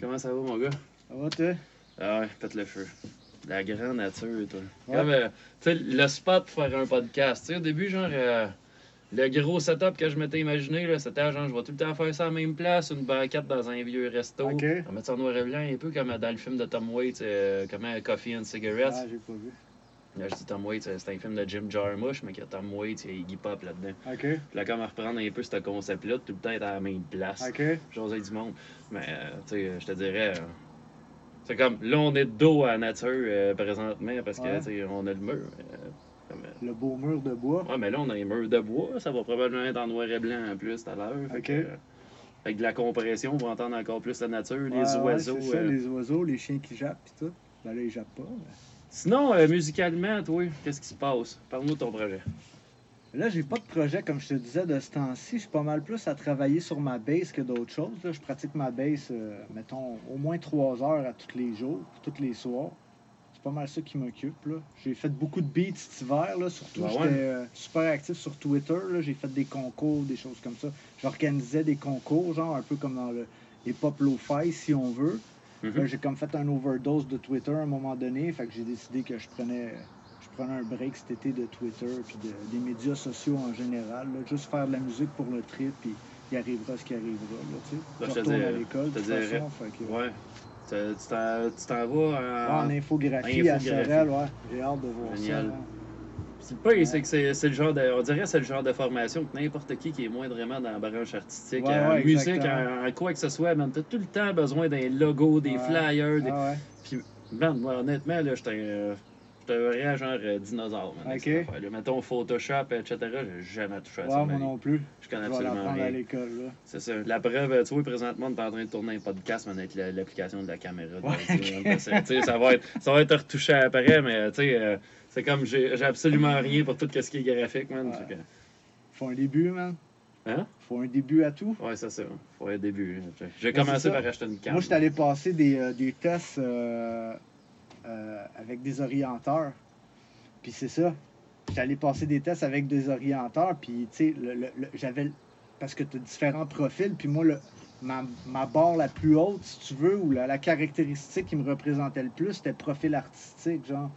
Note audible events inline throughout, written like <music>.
Comment ça va, mon gars? Ça va, toi? Ah ouais, pète le feu. La grande nature, toi. Ouais. Comme, euh, tu sais, le spot pour faire un podcast. Tu sais, au début, genre, euh, le gros setup que je m'étais imaginé, là, c'était genre, je vais tout le temps faire ça à la même place, une banquette dans un vieux resto. Ok. On va mettre ça en noir et blanc, un peu comme dans le film de Tom Waits, euh, comment Coffee and Cigarettes. Ah, j'ai pas vu. Là, je dis Tom Waits, euh, c'est un film de Jim Jarmusch, mais qu'il y a Tom Waits et Iggy Pop là-dedans. OK. Puis là, comme à reprendre un peu ce concept-là, tout le temps être à la même place. OK. J'osais du monde. Mais, euh, tu sais, je te dirais. euh, c'est comme. Là, on est de dos à la nature euh, présentement parce que, Ouais. tu sais, on a le mur. euh, euh, Le beau mur de bois. ouais, mais là, on a un mur de bois. Ça va probablement être en noir et blanc en plus tout à l'heure. Fait Ok. que, euh, avec de la compression, on va entendre encore plus la nature, les ouais, oiseaux. c'est ça, euh. les oiseaux, les chiens qui jappent pis tout. Ben là, ils jappent pas. mais- Sinon, euh, musicalement, toi, qu'est-ce qui se passe? Parle-nous de ton projet. Là, j'ai pas de projet, comme je te disais, de ce temps-ci. Je suis pas mal plus à travailler sur ma bass que d'autres choses. là. Je pratique ma bass, euh, mettons, au moins trois heures à tous les jours, tous les soirs. C'est pas mal ça qui m'occupe. J'ai fait beaucoup de beats cet hiver, là, surtout. Ben ouais. J'étais euh, super actif sur Twitter. J'ai fait des concours, des choses comme ça. J'organisais des concours, genre un peu comme dans le hip-hop lo-fi, si on veut. Mhm. Là, j'ai comme fait un overdose de Twitter à un moment donné. Fait que j'ai décidé que je prenais, je prenais un break cet été de Twitter puis de- des médias sociaux en général. là. Juste faire de la musique pour le trip, puis il arrivera ce qui arrivera. Là, tu sais. Je retourne à l'école, de toute façon. Fait que, Ouais. Tu t'en vas en. en infographie, à Infographie. Sorel, ouais. J'ai hâte de voir Génial. ça. hein. C'est le pire, c'est que c'est c'est le genre de. On dirait que c'est le genre de formation que n'importe qui qui est moindrement dans la branche artistique, Ouais, en ouais, musique, en, en quoi que ce soit, man, t'as tout le temps besoin d'un logo, des Ouais. flyers, des. Ah. Puis, man, moi, honnêtement, là, j'étais un. J'étais un vrai genre euh, dinosaure, man. Ok. affaire-là. Mettons Photoshop, etc., j'ai jamais touché à Ouais, ça. moi non plus. Je Je connais vais absolument l'apprendre à rien. l'école. là. C'est ça. La preuve, tu vois, présentement, on est en train de tourner un podcast, mais avec la- l'application de la caméra. Ça, va être, ça va être retouché après, mais tu sais, euh, c'est comme j'ai absolument rien pour tout ce qui est graphique, man. Ouais. Que- Faut un début, man. Hein? Faut un début à tout. Ouais, c'est ça. Faut un début. J'ai Ouais, commencé c'est par acheter une carte. Moi, je suis allé passer des, euh, des tests euh, euh, avec des orienteurs. Puis c'est ça. J'étais allé passer des tests avec des orienteurs. Puis, tu sais, le- le- le- j'avais. Parce que tu as différents profils. Puis moi, le, ma, ma barre la plus haute, si tu veux, ou la, la caractéristique qui me représentait le plus, c'était profil artistique, genre.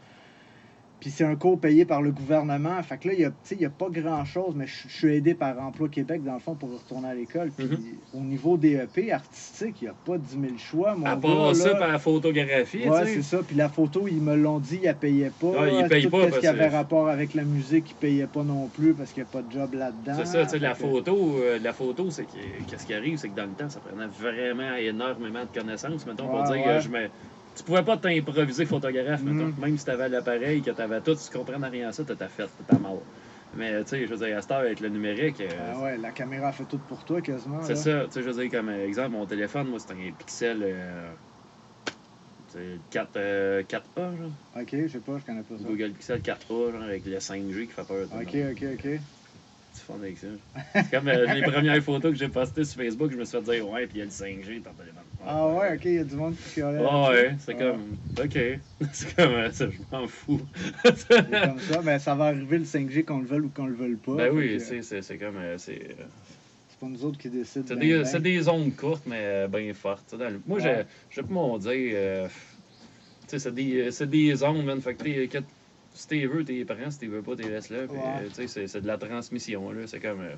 Puis c'est un cours payé par le gouvernement. Fait que là, il y a, y a pas grand-chose, mais je suis aidé par Emploi Québec, dans le fond, pour retourner à l'école. Puis Mhm. au niveau DEP artistique, il n'y a pas 10 000 choix. Mon À gars, part ça, là. par la photographie, Ouais, c'est ça. Puis la photo, ils me l'ont dit, ils ne payaient pas. Ouais, ils payent pas ce parce qui avait que- rapport avec la musique, ils ne payaient pas non plus parce qu'il n'y a pas de job là-dedans. C'est ça, tu sais, la que- photo, euh, la photo, c'est que qu'est-ce qui arrive, c'est que dans le temps, ça prenait vraiment énormément de connaissances, mettons, pour dire ouais. que je me. Tu pouvais pas t'improviser photographe. Mhm. Même si t'avais l'appareil, que t'avais tout, si tu comprenais rien à ça, t'étais fait, t'étais mort. Mais tu sais, je veux dire, à cette heure, avec le numérique, euh, Ah ouais, la caméra fait tout pour toi quasiment. c'est ça. Tu sais, je veux dire, comme euh, exemple, mon téléphone, moi, c'est un Pixel. Euh, tu sais, 4, euh, 4A, genre. Ok, je sais pas, je connais pas ça. Google Pixel 4A, genre, avec le 5G qui fait peur. Ok, ok, ok. C'est fun avec ça. C'est comme euh, les premières photos que j'ai postées sur Facebook, je me suis fait dire ouais, puis il y a le 5G dans ton téléphone. Ah ouais, ok, il y a du monde qui chialait. Ah ouais, c'est Ah. comme. Ok. <laughs> C'est comme. euh, ça, je m'en fous. C'est comme ça, mais ça va arriver le 5G qu'on le veuille ou qu'on le veuille pas. ben oui, que, c'est comme. euh, C'est euh, c'est pas nous autres qui décident. c'est ben, des, ben. des ondes courtes, mais euh, bien fortes. tu sais, dans le- Moi, Ouais. je peux m'en dire. euh, tu sais, c'est des, des ondes, man. Fait que- si t'es veux, t'es prends. Si t'es veux pas, t'es laisses là. Puis, Ouais. euh, tu sais, c'est- de la transmission, là. C'est comme. euh,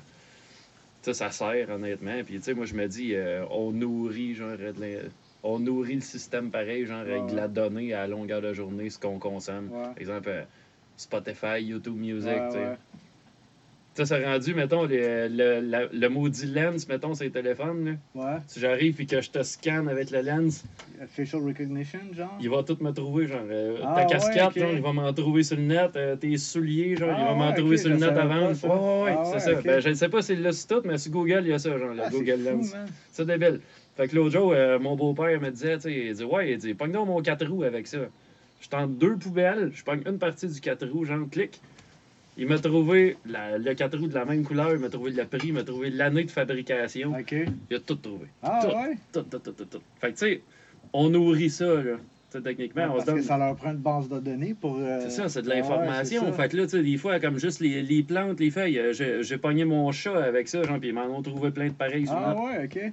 tu sais, ça sert, honnêtement. Puis, tu sais, moi, je me dis, euh, on nourrit, genre, de on nourrit le système pareil, genre, avec de la donnée à longueur de journée, ce qu'on consomme. Par exemple, euh, Spotify, YouTube Music, tu sais. Sais, c'est rendu, mettons, le, le, la- le maudit lens, mettons, sur les téléphones, là. Ouais. Si j'arrive et que je te scanne avec le lens, Facial recognition, genre? il va tout me trouver, genre, euh, Ah, ta ouais, casquette, genre, il va m'en trouver sur le net, euh, tes souliers, genre, il Ah, va m'en ouais, trouver sur le net avant. pas ça? Ouais, ouais, ouais, Ah, c'est ouais, ça. ok. Ben, je ne sais pas si c'est là sur tout, mais sur Google, il y a ça, genre, le Ah, c'est Google Lens. C'est débile. Fait que l'autre jour, euh, mon beau-père me disait, tu sais, il dit, ouais, il dit, pogne donc mon 4 roues avec ça. Je tente deux poubelles, je pogne une partie du 4 roues, genre, clic. Il m'a trouvé la- le 4 roues de la même couleur, il m'a trouvé le prix, il m'a trouvé l'année de fabrication. Ok. Il a tout trouvé. Ah Tout. ouais? Tout, tout, tout, tout, tout. Fait que, tu sais, on nourrit ça, là. Techniquement, on Parce se donne. que ça leur prend une base de données pour. euh, C'est ça, c'est de ah ouais, l'information. fait que là, tu sais, des fois, comme juste les, les plantes, les feuilles, euh, j'ai pogné mon chat avec ça, genre, puis ils m'en ont trouvé plein de pareils Ah ouais, ok.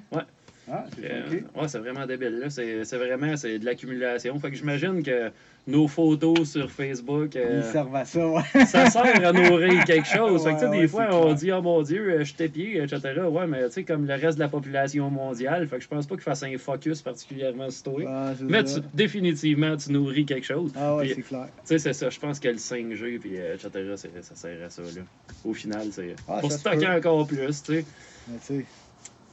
Ah, c'est Euh, ouais, c'est vraiment débile. là. C'est c'est vraiment c'est de l'accumulation. Fait que j'imagine que nos photos sur Facebook, euh, Ils servent à ça, ouais. ça sert à nourrir quelque chose. <laughs> Fait que, tu sais, Ouais, des fois, on clair. dit, oh mon Dieu, euh, je t'épié, etc. Ouais, mais tu sais, comme le reste de la population mondiale, fait que je pense pas qu'il fasse un focus particulièrement sur toi. Ah, Mais tu- définitivement, tu nourris quelque chose. Ah ouais, c'est clair. Tu sais, c'est ça. Je pense que le 5G, puis euh, etc., ça sert à ça, là. Au final, c'est Ah, pour stocker encore plus, tu sais.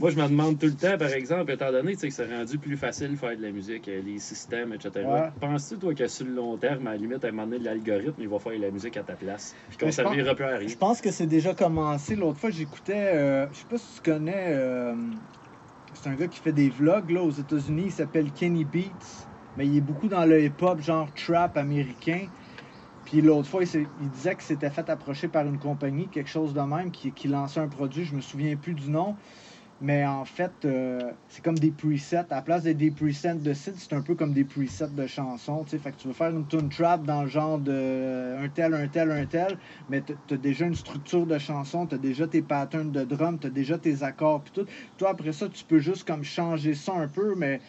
Moi, je me demande tout le temps, par exemple, étant donné que c'est rendu plus facile de faire de la musique, euh, les systèmes, etc. Ouais. Penses-tu, toi, que sur le long terme, à la limite, à un moment donné, l'algorithme, il va faire la musique à ta place? Puis qu'on servira plus à rien? Je pense que c'est déjà commencé. L'autre fois, j'écoutais, euh, je sais pas si tu connais, euh, c'est un gars qui fait des vlogs là, aux États-Unis. Il s'appelle Kenny Beats. Mais il est beaucoup dans le hip-hop, genre trap américain. Puis l'autre fois, il, disait qu'il s'était fait approcher par une compagnie, quelque chose de même, qui, qui lançait un produit. Je me souviens plus du nom. Mais en fait, euh, c'est comme des presets. À la place des presets de site, c'est un peu comme des presets de chansons. tu sais. Fait que tu veux faire une tune trap dans le genre de euh, un tel, un tel, un tel, mais tu as déjà une structure de chanson, tu as déjà tes patterns de drum, tu as déjà tes accords, puis tout. Toi, après ça, tu peux juste comme changer ça un peu, mais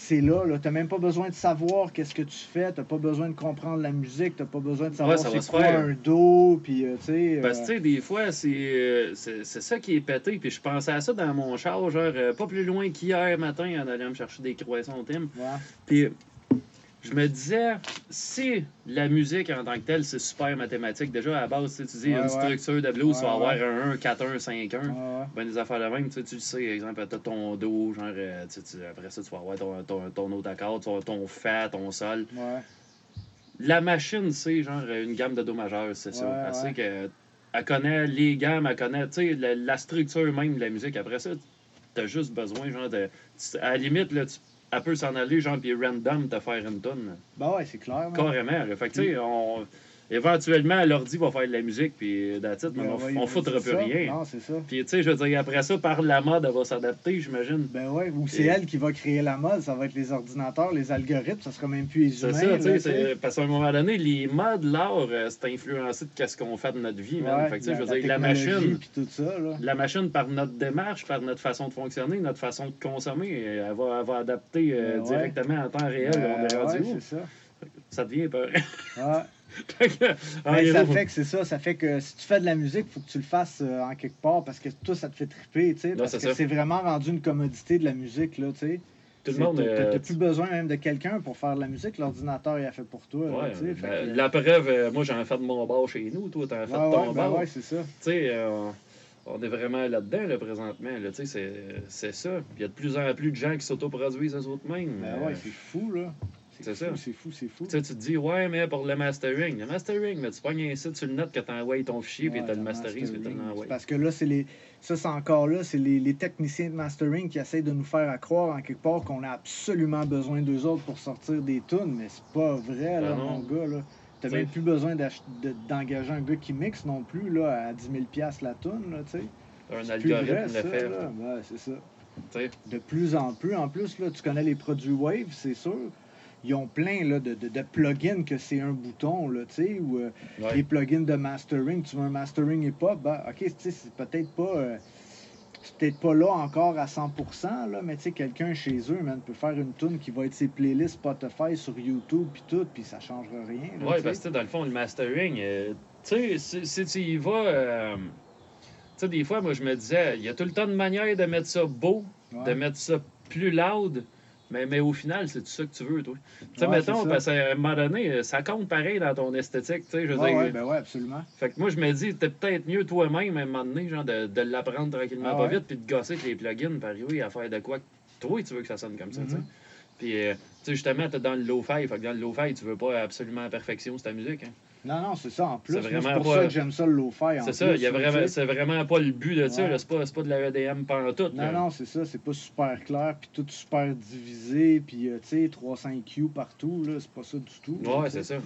c'est là. là. Tu même pas besoin de savoir qu'est-ce que tu fais, tu pas besoin de comprendre la musique, tu pas besoin de savoir va c'est quoi faire. un do, puis euh, tu sais. Parce que, euh, tu sais, des fois, c'est euh, c'est c'est ça qui est pété. Puis je pensais à ça dans mon char, genre, euh, pas plus loin qu'hier matin, en allant me chercher des croissants Tim. ouais. Puis je me disais, si la musique en tant que telle, c'est super mathématique, déjà à la base, tu tu dis, Ouais, une ouais. structure de blues, tu vas Ouais, avoir ouais. un 1, 4, 1, 5, 1. Ouais, ouais. Ben, des affaires de même, tu sais, tu le sais, exemple, t'as ton do, genre, euh, tu tu- après ça, tu vas avoir ton, ton, ton autre accord, tu vas ton fa, ton sol. Ouais. La machine, c'est genre une gamme de do majeur, c'est ça. Ouais, Elle ouais. sait que elle connaît les gammes, elle connaît, tu sais, la, la structure même de la musique. Après ça, t'as juste besoin, genre, de. tu- À la limite, là, tu, elle peut s'en aller, genre, puis random te faire une tonne. Ben ouais, c'est clair. Carrément, là. Fait que, tu sais, on. Éventuellement, l'ordi va faire de la musique, puis it, mais Ben on, on foutra plus rien. Non, c'est ça. Puis, tu sais, je veux dire, après ça, par la mode, elle va s'adapter, j'imagine. Ben ouais, ou c'est Et- elle qui va créer la mode, ça va être les ordinateurs, les algorithmes, ça sera même plus les C'est ça, tu sais, parce qu'à un moment donné, les modes, l'art, euh, c'est influencé de ce qu'on fait de notre vie, man. Ouais, Fait que, tu sais, je veux la dire, la machine, tout ça, là. la machine, par notre démarche, par notre façon de fonctionner, notre façon de consommer, elle va, elle va adapter euh, Ben ouais. directement en temps réel. Ben on est rendu ouais, où? ça. Ça devient peur. <laughs> Fait Ben, ça fait que c'est ça, ça fait que si tu fais de la musique, faut que tu le fasses euh, en quelque part parce que toi, ça te fait triper, tu sais. Parce que ça. c'est vraiment rendu une commodité de la musique, là, tu sais. tout le monde. T'as euh, plus besoin même de quelqu'un pour faire de la musique, l'ordinateur, il a fait pour toi, Ouais, fait ben, que- la preuve, euh, moi j'en fais de mon bar chez nous, toi t'en fais Ouais, de ton ouais, ben bar. ouais, c'est ça. Tu sais, euh, on, est vraiment là-dedans là, présentement. Là, tu sais, c'est, c'est ça. Il y a de plus en plus de gens qui s'autoproduisent eux autres mêmes. Ben ouais, c'est fou, là. C'est fou, ça. C'est fou, c'est fou. Tu sais, tu te dis, ouais, mais pour le mastering, le mastering, mais tu pognes un site sur le net que t'envoies ton fichier, puis Ouais, t'as le le masterises, puis l'envoies. Parce que là, c'est les. Ça, c'est encore là, c'est les, les techniciens de mastering qui essayent de nous faire à croire en quelque part qu'on a absolument besoin d'eux autres pour sortir des tunes, mais c'est pas vrai, là, Ben non. mon gars, là. T'as même plus besoin d'engager un gars qui mixe non plus, là, à 10 000 la tune, là, tu sais. Un algorithme vrai, le fait. là. C'est ça. De plus en plus, en plus, là, tu connais les produits Wave, c'est sûr. Ils ont plein là, de, de, de plugins que c'est un bouton, là, ou euh, ouais. les plugins de mastering. Tu veux un mastering hip-hop, ben, ok, tu sais, c'est peut-être pas. euh, peut-être pas là encore à 100%, là, mais tu sais, quelqu'un chez eux, man, peut faire une tune qui va être ses playlists Spotify sur YouTube, puis tout, puis ça changera rien. là, Ouais, parce que dans le fond, le mastering, euh, tu sais, si, si tu y vas. euh, tu sais, des fois, moi, je me disais, il y a tout le temps de manière de mettre ça beau, Ouais. de mettre ça plus loud. Mais, mais au final, c'est tout ça que tu veux, toi. Tu sais, Ouais, mettons, parce qu'à un moment donné, ça compte pareil dans ton esthétique, tu sais. Je veux Ouais, dire, ouais, ben ouais, absolument. Fait que moi, je me dis, t'es peut-être mieux toi-même à un moment donné, genre, de, de l'apprendre tranquillement Ah pas vite, puis de gosser avec les plugins, par arriver à faire de quoi que toi, tu veux que ça sonne comme ça, tu sais. Mhm. Puis, euh, tu sais, justement, t'es dans le low-fi, fait que dans le low-fi, tu veux pas absolument à perfection, c'est ta musique, hein. Non, non, c'est ça. En plus, C'est pour pas- ça que j'aime ça le lo-fi. en C'est ça, plus, il y a là, vraiment, c'est vraiment pas le but de ça, Ouais. c'est pas, c'est pas de la EDM pantoute, là. Non, non, c'est ça. C'est pas super clair, puis tout super divisé, puis euh, tu sais, 300 Q partout, là, c'est pas ça du tout. Ouais, c'est ça.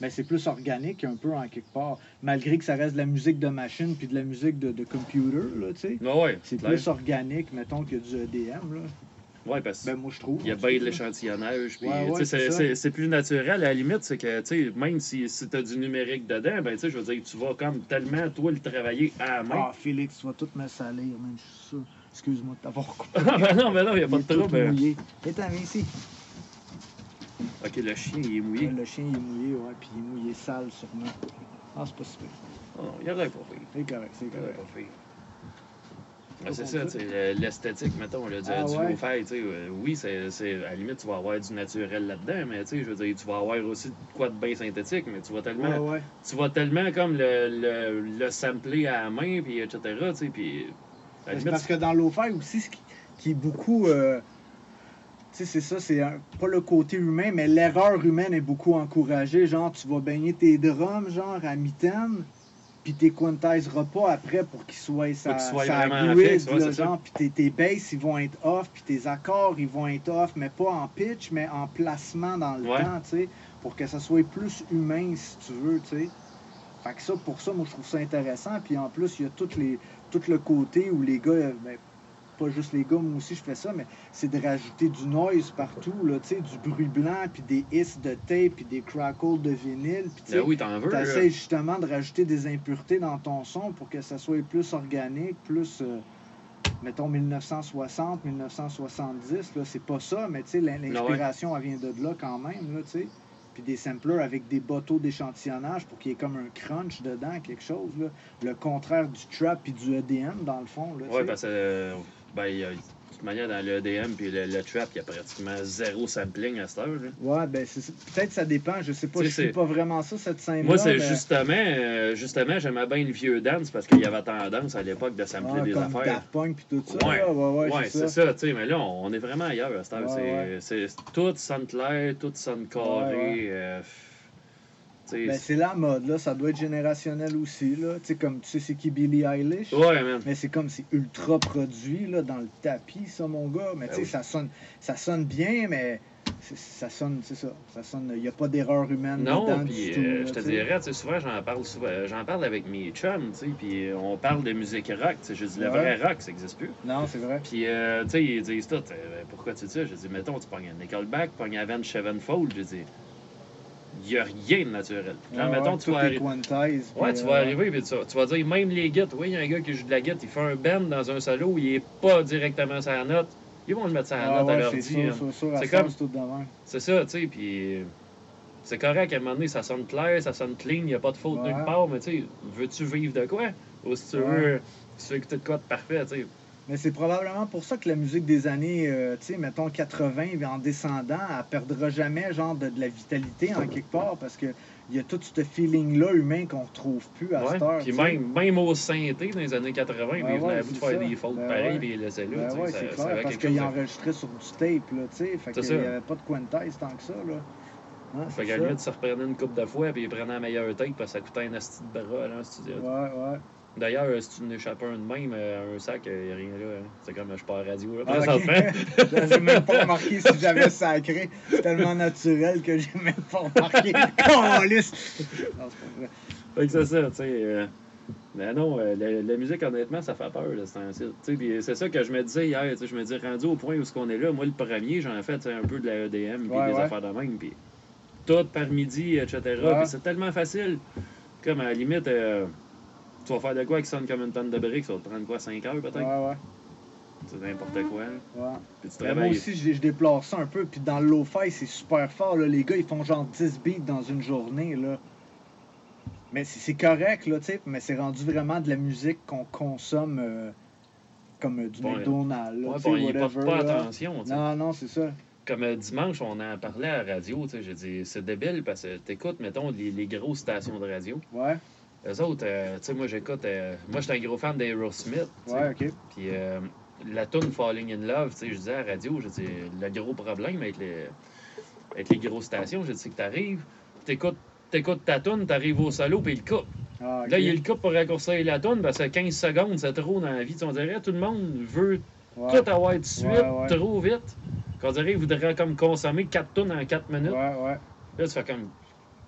Mais c'est plus organique un peu en quelque part. Malgré que ça reste de la musique de machine puis de la musique de, de computer, là, tu sais. Ouais, ouais. C'est plus organique, mettons, que du EDM, là. Ouais, parce que Ben, moi, je trouve. il y a bien de l'échantillonnage. Ouais, c'est plus naturel. À la limite, c'est que, même si, si tu as du numérique dedans, ben, tu sais, je veux dire, tu vas comme tellement, toi, le travailler à la main. Ah, Félix, tu vas tout me salir, man, je suis sûr. Excuse-moi de t'avoir coupé. <laughs> Ah, ben non, ben non, il a pas Il de est tout trouble. mouillé. Attends, viens ici. Ok, le chien, il est mouillé. Le chien, il est mouillé, ouais, puis il est mouillé sale, sûrement. Ah, c'est pas super. Oh, il aurait pas fait. C'est correct, c'est Il aurait correct. pas fait. Ah, c'est ça, tu sais, le- l'esthétique, mettons, là, du, Ah, du ouais. sais, euh, oui, c'est, à la limite, tu vas avoir du naturel là-dedans, mais tu sais, je veux dire, tu vas avoir aussi de quoi de bien synthétique, mais tu vas tellement, Ouais, ouais. tu vas tellement comme le, le, le sampler à la main, puis etc., puis limite, parce que dans l'eau aussi, ce qui, qui est beaucoup. euh, tu sais, c'est ça, c'est pas le côté humain, mais l'erreur humaine est beaucoup encouragée. Genre, tu vas baigner tes drums, genre, à mitaine, puis t'es quantiseras pas après pour qu'ils soient grid, ouais, ça. genre, puis tes, tes basses, ils vont être off, puis tes accords, ils vont être off, mais pas en pitch, mais en placement dans le Ouais. temps, tu sais, pour que ça soit plus humain, si tu veux, tu sais. Fait que ça, pour ça, moi, je trouve ça intéressant. Puis en plus, il y a tout, les, tout le côté où les gars, euh, ben, pas juste les gars, moi aussi, je fais ça, mais c'est de rajouter du noise partout, là, du bruit blanc, puis des hiss de tape, puis des crackles de vinyle. Puis ben oui, t'en veux, t'essayes justement de rajouter des impuretés dans ton son pour que ça soit plus organique, plus, euh, mettons, 1960, 1970. Là, c'est pas ça, mais tu sais, l'in- l'inspiration, elle vient de là quand même, là, tu sais. Puis des samplers avec des bateaux d'échantillonnage pour qu'il y ait comme un crunch dedans, quelque chose, là. Le contraire du trap puis du EDM, dans le fond, là, Ouais, parce que, euh, ben, il y a, de toute manière, dans le EDM puis le, le trap, il y a pratiquement zéro sampling à cette heure, là. Ouais, ben, peut-être ça dépend, je sais pas, je sais, pas vraiment ça, cette scène-là. Moi, c'est mais- justement, euh, justement, j'aimais bien le vieux dance parce qu'il y avait tendance à l'époque de sampler Ouais, des comme affaires. Daft Punk puis tout ça, Ouais. là, ouais, ouais, Ouais, c'est ça. tu sais, mais là, on on est vraiment ailleurs à cette heure. C'est, tout sonne clair, tout sonne carré. Euh, Ben, c'est la mode, là. Ça doit être générationnel aussi, là. Tu sais, comme, tu sais, c'est qui Billie Eilish? ouais, man. Mais c'est comme, c'est ultra produit, là, dans le tapis, ça, mon gars. Mais Ben tu sais, oui. ça, sonne, ça sonne bien, mais ça sonne, c'est ça. Ça sonne, il n'y a pas d'erreur humaine Non, dedans puis euh, je te dirais, tu sais, souvent, j'en parle souvent, j'en parle avec mes chums, tu sais, puis on parle de musique rock, tu sais, je dis le Ouais. vrai rock, ça n'existe plus. Non, c'est vrai. Puis, euh, tu sais, ils disent tout, euh, pourquoi tu dis ça? Je dis, mettons, tu pognes un Nickelback, pognes Avenged Sevenfold, je dis, n'y a rien de naturel. Genre, Ouais, mettons, tu vas est arri- quantise, Ouais, tu euh, vas arriver, puis tu, tu vas dire, même les guides, oui, il y a un gars qui joue de la guitare, il fait un bend dans un solo, il est pas directement la note, ils vont le mettre la Ah note à leur c'est ça, comme- c'est ça, tu sais, puis c'est correct, à un moment donné, ça sonne clair, ça sonne clean, il n'y a pas de faute Ouais. nulle part, mais tu sais, veux-tu vivre de quoi? Ou si tu veux, si tu veux écouter de quoi de parfait, tu sais. Mais c'est probablement pour ça que la musique des années, euh, tu sais, mettons 80, en descendant, elle perdra jamais, genre, de, de la vitalité en quelque part, parce que il y a tout ce feeling-là humain qu'on retrouve plus à Ouais. cette heure. Puis même, même au synthé dans les années 80, puis Ouais, ils venaient à bout de faire ça. des fautes Ben pareilles, puis ils les laissaient là, Ben ouais, ça, ça parce quelque qu'il chose de- enregistrait sur du tape, là, tu sais, fait qu'il n'y avait pas de quantize tant que ça, là. Hein, Fait qu'à limite, tu reprenais une coupe de fois, puis ils prenaient la meilleure tête, parce que ça coûtait un asti de bras, là, en studio. Ouais, ouais. D'ailleurs, euh, si tu n'échappes un de même, euh, un sac, il n'y a rien là. hein. C'est comme, je pars à radio, là, Ah, ok. <laughs> présentement. j'ai même pas remarqué si j'avais sacré. C'est tellement naturel que j'ai même pas remarqué. Calisse! Non, c'est. Fait que c'est ça, tu sais. euh, Mais non, euh, la, la musique, honnêtement, ça fait peur, c'est ça que je me disais hier, je me dis, rendu au point où ce qu'on est là, moi, le premier, j'en ai fait un peu de la EDM, puis Ouais, des ouais. affaires de même, puis tout par midi, etc. Ouais. Puis c'est tellement facile. Comme à la limite, euh, tu vas faire de quoi qui sonne comme une tonne de briques, ça va te prendre quoi, 5 heures peut-être? Ouais, ouais. C'est n'importe quoi. là. ouais. Puis tu Mais moi travailles. aussi, je, je déplore ça un peu. Puis dans le lo-fi, c'est super fort. Là. Les gars, ils font genre 10 beats dans une journée. Là. Mais c'est correct, là, tu sais. Mais c'est rendu vraiment de la musique qu'on consomme euh, comme euh, du Ouais. McDonald's. Ouais, bon, ils portent pas là. attention. Non, non, c'est ça. Comme euh, dimanche, on en parlait à la radio, tu sais, j'ai dit, c'est débile parce que t'écoutes, mettons, les, les grosses stations de radio. Ouais, Eux autres, euh, tu sais, moi j'écoute, euh, moi j'étais un gros fan d'Aerosmith, ouais, ok. Puis euh, la tune Falling in Love, tu sais, je disais à la radio, je dis, le gros problème avec les, avec les grosses stations, je dis que t'arrives, t'écoutes, t'écoutes ta tune, t'arrives au solo, puis il coupe. Ah. Là, il le coupe pour raccourcir la tune, parce que 15 secondes, c'est trop dans la vie. On dirait tout le monde veut Ouais, tout avoir de suite, Ouais, trop vite. Qu'on dirait qu'il voudrait comme consommer 4 tonnes en 4 minutes. ouais, ouais. Là, tu fais comme.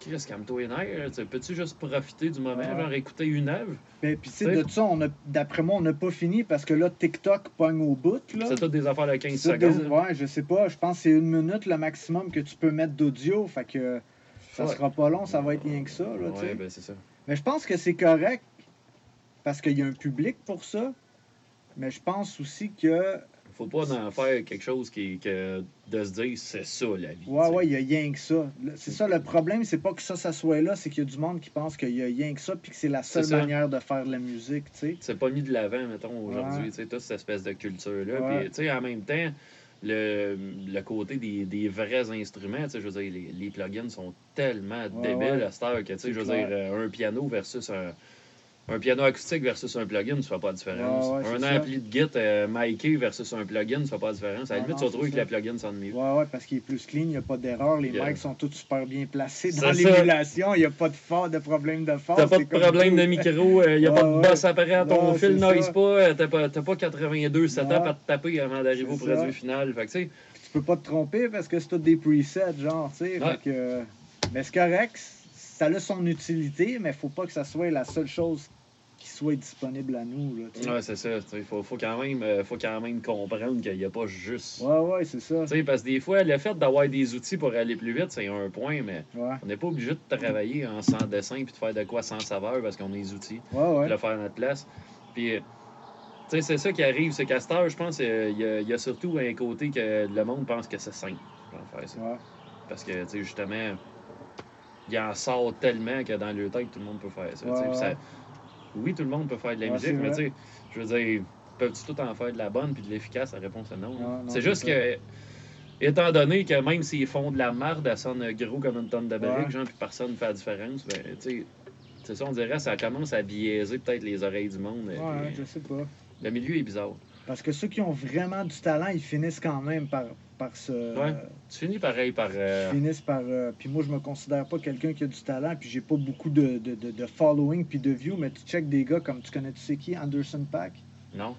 Chris, calme-toi les nerfs. Tu sais, Peux-tu juste profiter du moment, Ouais. genre écouter une œuvre? Mais puis, tu sais, de ça, d'après moi, on n'a pas fini parce que là, TikTok pogne au bout. C'est toutes des affaires de 15 Ça, des- secondes. ouais, je sais pas. Je pense que c'est une minute le maximum que tu peux mettre d'audio. Fait que ça Ouais. sera pas long, ça va être rien que ça. Là. Ouais, ben c'est ça. Mais je pense que c'est correct parce qu'il y a un public pour ça. Mais je pense aussi que. Faut pas en faire quelque chose qui, que de se dire c'est ça la vie. Ouais, ouais, il y a rien que ça. C'est ça le problème, c'est pas que ça, ça soit là, c'est qu'il y a du monde qui pense qu'il y a rien que ça, puis que c'est la seule manière de faire de la musique, tu sais. c'est pas mis de l'avant, mettons, aujourd'hui, Ouais. tu sais, toute cette espèce de culture-là. Ouais. Puis, tu sais, en même temps, le, le côté des, des vrais instruments, tu sais, je veux dire, les, les plugins sont tellement Ouais, débiles à cette heure que, tu sais, je veux clair. dire, euh, un piano versus un. Un piano acoustique versus un plugin, ça fait pas de différence. Ouais, un ampli de git euh, micé versus un plugin, ça fait pas de différence. À la Ah limite, non, tu c'est que le plugin sonne mieux. Ouais, ouais, parce qu'il est plus clean, il n'y a pas d'erreur, les Yeah. mics sont tous super bien placés dans l'émulation, il n'y a pas de fort, de problème de force. T'as pas de problème tout. de micro, il n'y a pas de ouais. boss apparent, ton Non, fil noise ça. pas, euh, t'as pas, pas 82 setups à te taper avant d'arriver au produit final. Fait que, tu peux pas te tromper parce que c'est tous des presets, genre, tu sais. Ouais. que- Mais c'est correct, ça a son utilité, mais faut pas que ça soit la seule chose qui soit disponible à nous, là. Ouais, c'est ça. Il faut, faut, quand même, euh, faut quand même comprendre qu'il n'y a pas juste. Ouais, ouais, c'est ça. Parce que des fois, le fait d'avoir des outils pour aller plus vite, c'est un point, mais Ouais, on n'est pas obligé de travailler en sans dessin puis de faire de quoi sans saveur parce qu'on a les outils, ouais, ouais. le faire à notre place. Puis, euh, tu sais, c'est ça qui arrive, c'est qu'à cette heure, je pense, euh, il y, a- il y a surtout un côté que le monde pense que c'est simple faire ça. Parce que, tu sais, justement, il en sort tellement que dans le tête, tout le monde peut faire ça. Ouais. Oui, tout le monde peut faire de la Ouais, musique, mais tu sais, je veux dire, peuvent-tu tout en faire de la bonne puis de l'efficace? La réponse est non. C'est juste ça. que, étant donné que même s'ils font de la marde, elle sonne gros comme une tonne de barrique, Ouais. genre, puis personne ne fait la différence, ben, tu sais, c'est ça, on dirait, ça commence à biaiser peut-être les oreilles du monde. Ouais, puis ouais, je sais pas. Le milieu est bizarre. Parce que ceux qui ont vraiment du talent, ils finissent quand même par, par se. Ouais. Tu finis pareil par. euh, finissent par. euh, puis moi, je me considère pas quelqu'un qui a du talent, puis j'ai pas beaucoup de, de, de, de following puis de views, mais tu check des gars comme tu connais, tu sais qui, Anderson Pack. Non.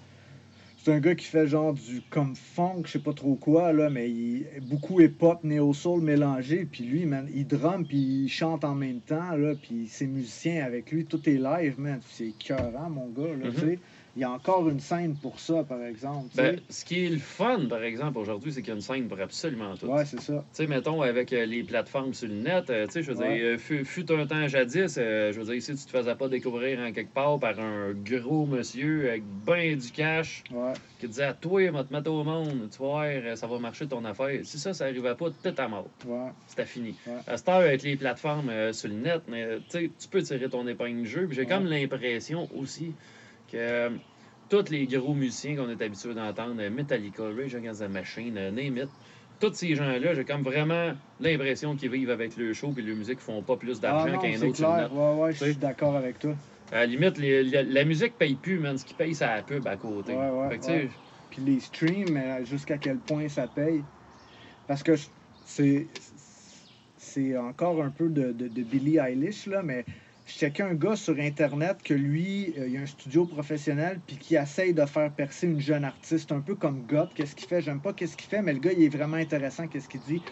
C'est un gars qui fait genre du comme funk, je sais pas trop quoi, là, mais il, beaucoup hip-hop, néo-soul mélangé. Puis lui, man, il drum, puis il chante en même temps, là, puis ses musiciens avec lui, tout est live, man. C'est écœurant, mon gars, là, Mhm. tu sais. Il y a encore une scène pour ça, par exemple. Ben, ce qui est le fun, par exemple, aujourd'hui, c'est qu'il y a une scène pour absolument tout. ouais, c'est ça. Tu sais, mettons, avec euh, les plateformes sur le net, euh, tu sais, je veux Ouais. dire, euh, fut, fut un temps jadis, euh, je veux dire, si tu te faisais pas découvrir en quelque part par un gros monsieur avec ben du cash Ouais, qui disait à toi, va te mettre au monde, tu euh, ça va marcher ton affaire. Si ça, ça arrivait pas, t'es à mort. ouais. C'était fini. À cette heure, avec les plateformes sur le net, mais, tu peux tirer ton épingle du jeu. J'ai comme l'impression aussi que euh, tous les gros musiciens qu'on est habitués d'entendre, euh, Metallica, Rage Against the Machine, euh, Name It, tous ces gens-là, j'ai comme vraiment l'impression qu'ils vivent avec le show et leur musique font pas plus Ah d'argent non, qu'un autre clair. Ouais, ouais, je suis d'accord avec toi. À la limite, les- la, la musique paye plus, man. Ce qui paye, c'est la pub à côté. Ouais, ouais, fait que, tu sais, ouais. Puis les streams, jusqu'à quel point ça paye? Parce que c'est encore un peu de, de, de Billie Eilish, là, mais je checkais un gars sur Internet que lui, euh, il a un studio professionnel, puis qui essaye de faire percer une jeune artiste, un peu comme God. Qu'est-ce qu'il fait? J'aime pas qu'est-ce qu'il fait, mais le gars, il est vraiment intéressant, qu'est-ce qu'il dit.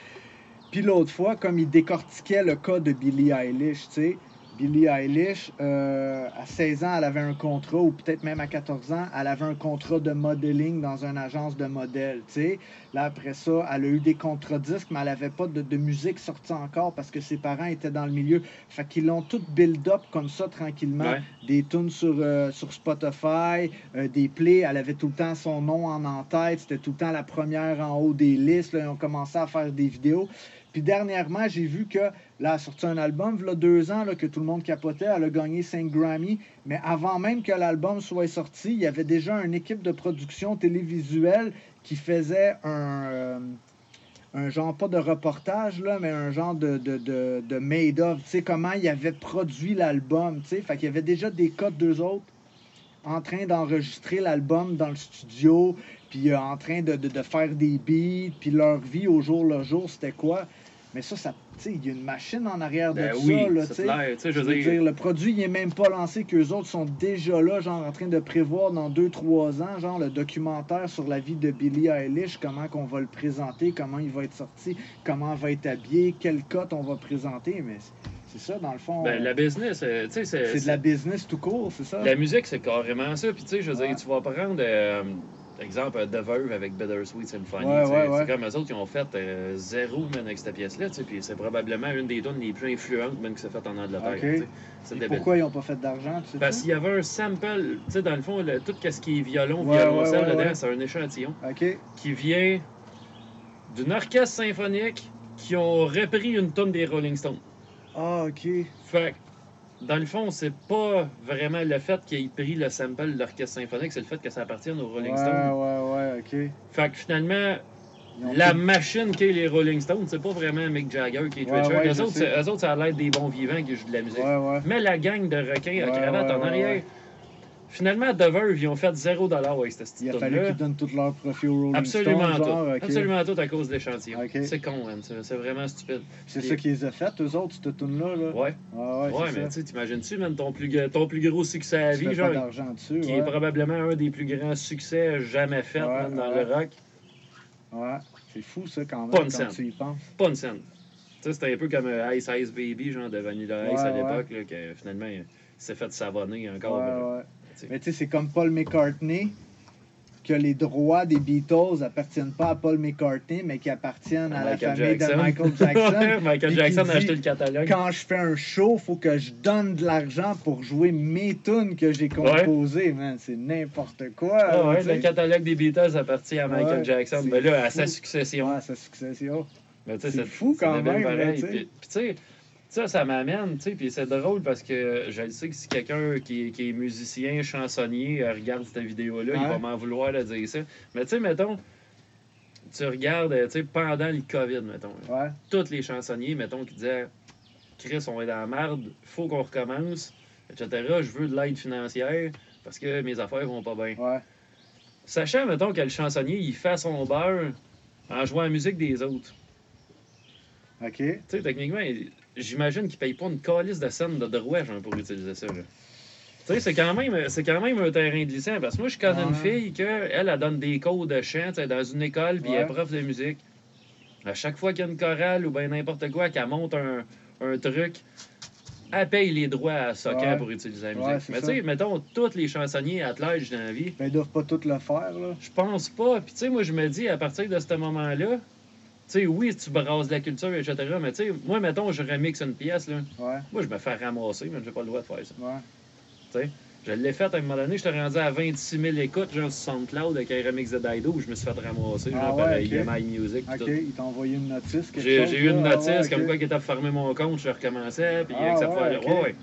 Puis l'autre fois, comme il décortiquait le cas de Billie Eilish, tu sais, Billie Eilish, euh, à 16 ans, elle avait un contrat, ou peut-être même à 14 ans, elle avait un contrat de modeling dans une agence de modèles, tu sais. Là, après ça, elle a eu des contrats disques, mais elle n'avait pas de, de musique sortie encore parce que ses parents étaient dans le milieu. Fait qu'ils l'ont tout build-up comme ça, tranquillement. ouais. Des tunes sur, euh, sur Spotify, euh, des plays. Elle avait tout le temps son nom en en-tête. C'était tout le temps la première en haut des listes. Là, ils ont commencé à faire des vidéos. Puis dernièrement, j'ai vu que là, elle a sorti un album, là, deux ans, que tout le monde capotait. Elle a gagné 5 Grammy. Mais avant même que l'album soit sorti, il y avait déjà une équipe de production télévisuelle qui faisait un, euh, genre, pas de reportage, là, mais un genre de, de, de, de made-of. Tu sais, comment ils avaient produit l'album. Tu sais, fait y avait déjà des codes d'eux autres en train d'enregistrer l'album dans le studio, puis euh, en train de, de, de faire des beats, puis leur vie au jour le jour, c'était quoi? Mais ça, ça il y a une machine en arrière de Ben ça, oui, là, je veux dire, dire, le produit, il est même pas lancé, qu'eux autres sont déjà là, genre en train de prévoir dans 2-3 ans, genre le documentaire sur la vie de Billie Eilish, comment qu'on va le présenter, comment il va être sorti, comment il va être habillé, quel cote on va présenter, mais c'est- c'est ça, dans le fond. ben, la business, euh, tu sais, c'est. c'est de la business tout court, c'est ça? La musique, c'est carrément ça. Puis, tu sais, je veux Ouais. dire, tu vas prendre. euh, exemple, The Verve avec Symphony. Ouais, sais. ouais, ouais. C'est comme eux autres qui ont fait euh, zéro man, avec cette pièce-là. Puis c'est probablement une des tunes les plus influentes même qui s'est faite en Angleterre. Et pourquoi ils n'ont pas fait d'argent, tu sais? Parce qu'il y avait un sample, tu sais, dans le fond, le- tout ce qui est violon, Ouais, violoncelle, ouais, ouais, dedans, ouais. c'est un échantillon qui vient d'une orchestre symphonique qui ont repris une tonne des Rolling Stones. Ah, OK. Fait dans le fond, c'est pas vraiment le fait qu'il ait pris le sample de l'orchestre symphonique, c'est le fait que ça appartienne aux Rolling ouais, Stones. ouais, ouais, OK. Fait que finalement, la pris- machine qu'est les Rolling Stones, c'est pas vraiment Mick Jagger qui est Ouais, Twitcher. ouais, eux, autres, eux autres, ça a l'air des bons vivants qui jouent de la musique. Ouais, ouais. Mais la gang de requins à cravate en arrière. Finalement, The Verve, ils ont fait 0$ avec cette Il a fallu qu'ils donnent tout leur profit au Rolling Absolument Stone, tout. genre. Absolument tout à cause de l'échantillon. C'est con. C'est vraiment stupide. C'est ça qu'ils les a fait, eux autres, cette tune-là, là? Ouais. Ah, ouais, Ouais, mais tu t'imagines-tu, ton plus, g- ton plus gros succès à Tu vie, genre, dessus, qui ouais. est probablement un des plus grands succès jamais faits, Ouais, dans le rock. Ouais. C'est fou, ça, quand même, Pas une quand scène. tu y penses. Pas une scène. Tu sais, c'était un peu comme euh, Ice Ice Baby, genre de Vanilla Ice à l'époque, que finalement, il s'est fait savonner encore. Mais tu sais, c'est comme Paul McCartney, que les droits des Beatles appartiennent pas à Paul McCartney, mais qui appartiennent à, la famille Jackson. de Michael Jackson. Michael Jackson <laughs> a acheté le catalogue. Quand je fais un show, faut que je donne de l'argent pour jouer mes tunes que j'ai composées, man. C'est n'importe quoi. Ah ouais, le catalogue des Beatles appartient à Michael Ouais, Jackson. Mais là, à sa succession. Ouais, sa succession. C'est fou quand même, pareil. puis tu sais, ça, ça m'amène, tu sais, puis c'est drôle parce que je le sais que si quelqu'un qui, est- qui est musicien, chansonnier, euh, regarde cette vidéo-là, il va m'en vouloir de dire ça. Mais tu sais, mettons, tu regardes, euh, tu sais, pendant le COVID, mettons, Ouais. tous les chansonniers, mettons, qui disaient Chris, on est dans la merde, faut qu'on recommence, etc. Je veux de l'aide financière parce que mes affaires vont pas bien. Ouais. Sachant, mettons, que le chansonnier, il fait son beurre en jouant la musique des autres. OK. Tu sais, techniquement, il- j'imagine qu'ils payent pas une calice de scène de droit genre, pour utiliser ça. là. Tu sais, c'est quand, même, c'est quand même un terrain glissant. Parce que moi, je connais une fille que elle, elle donne des cours de chant dans une école, puis elle est prof de musique. À chaque fois qu'il y a une chorale ou bien n'importe quoi, qu'elle monte un, un truc, elle paye les droits à Ouais. pour utiliser la musique. Mais tu sais, mettons, tous les chansonniers à l'âge dans la vie, Ben, ils doivent pas tout le faire, là. je pense pas. Puis, tu sais, moi, je me dis, à partir de ce moment-là, sais, oui, tu brasses de la culture, etc. Mais, tu sais, moi, mettons, je remixe une pièce, là. Ouais, Moi, je me fais ramasser, mais j'ai pas le droit de faire ça. ouais. Je l'ai fait à un moment donné, j'étais rendu à 26 000 écoutes, genre sur SoundCloud avec un remix de Dido, où je me suis fait ramasser, Ah genre ouais, par ok. EMI Music. OK, tout. ils t'ont envoyé une notice, quelque J'ai chose, j'ai eu une? Ah notice ouais, comme quoi qu'il était fermé mon compte, je recommençais, puis Ah ouais, fois-là. ok. Ouais, ouais.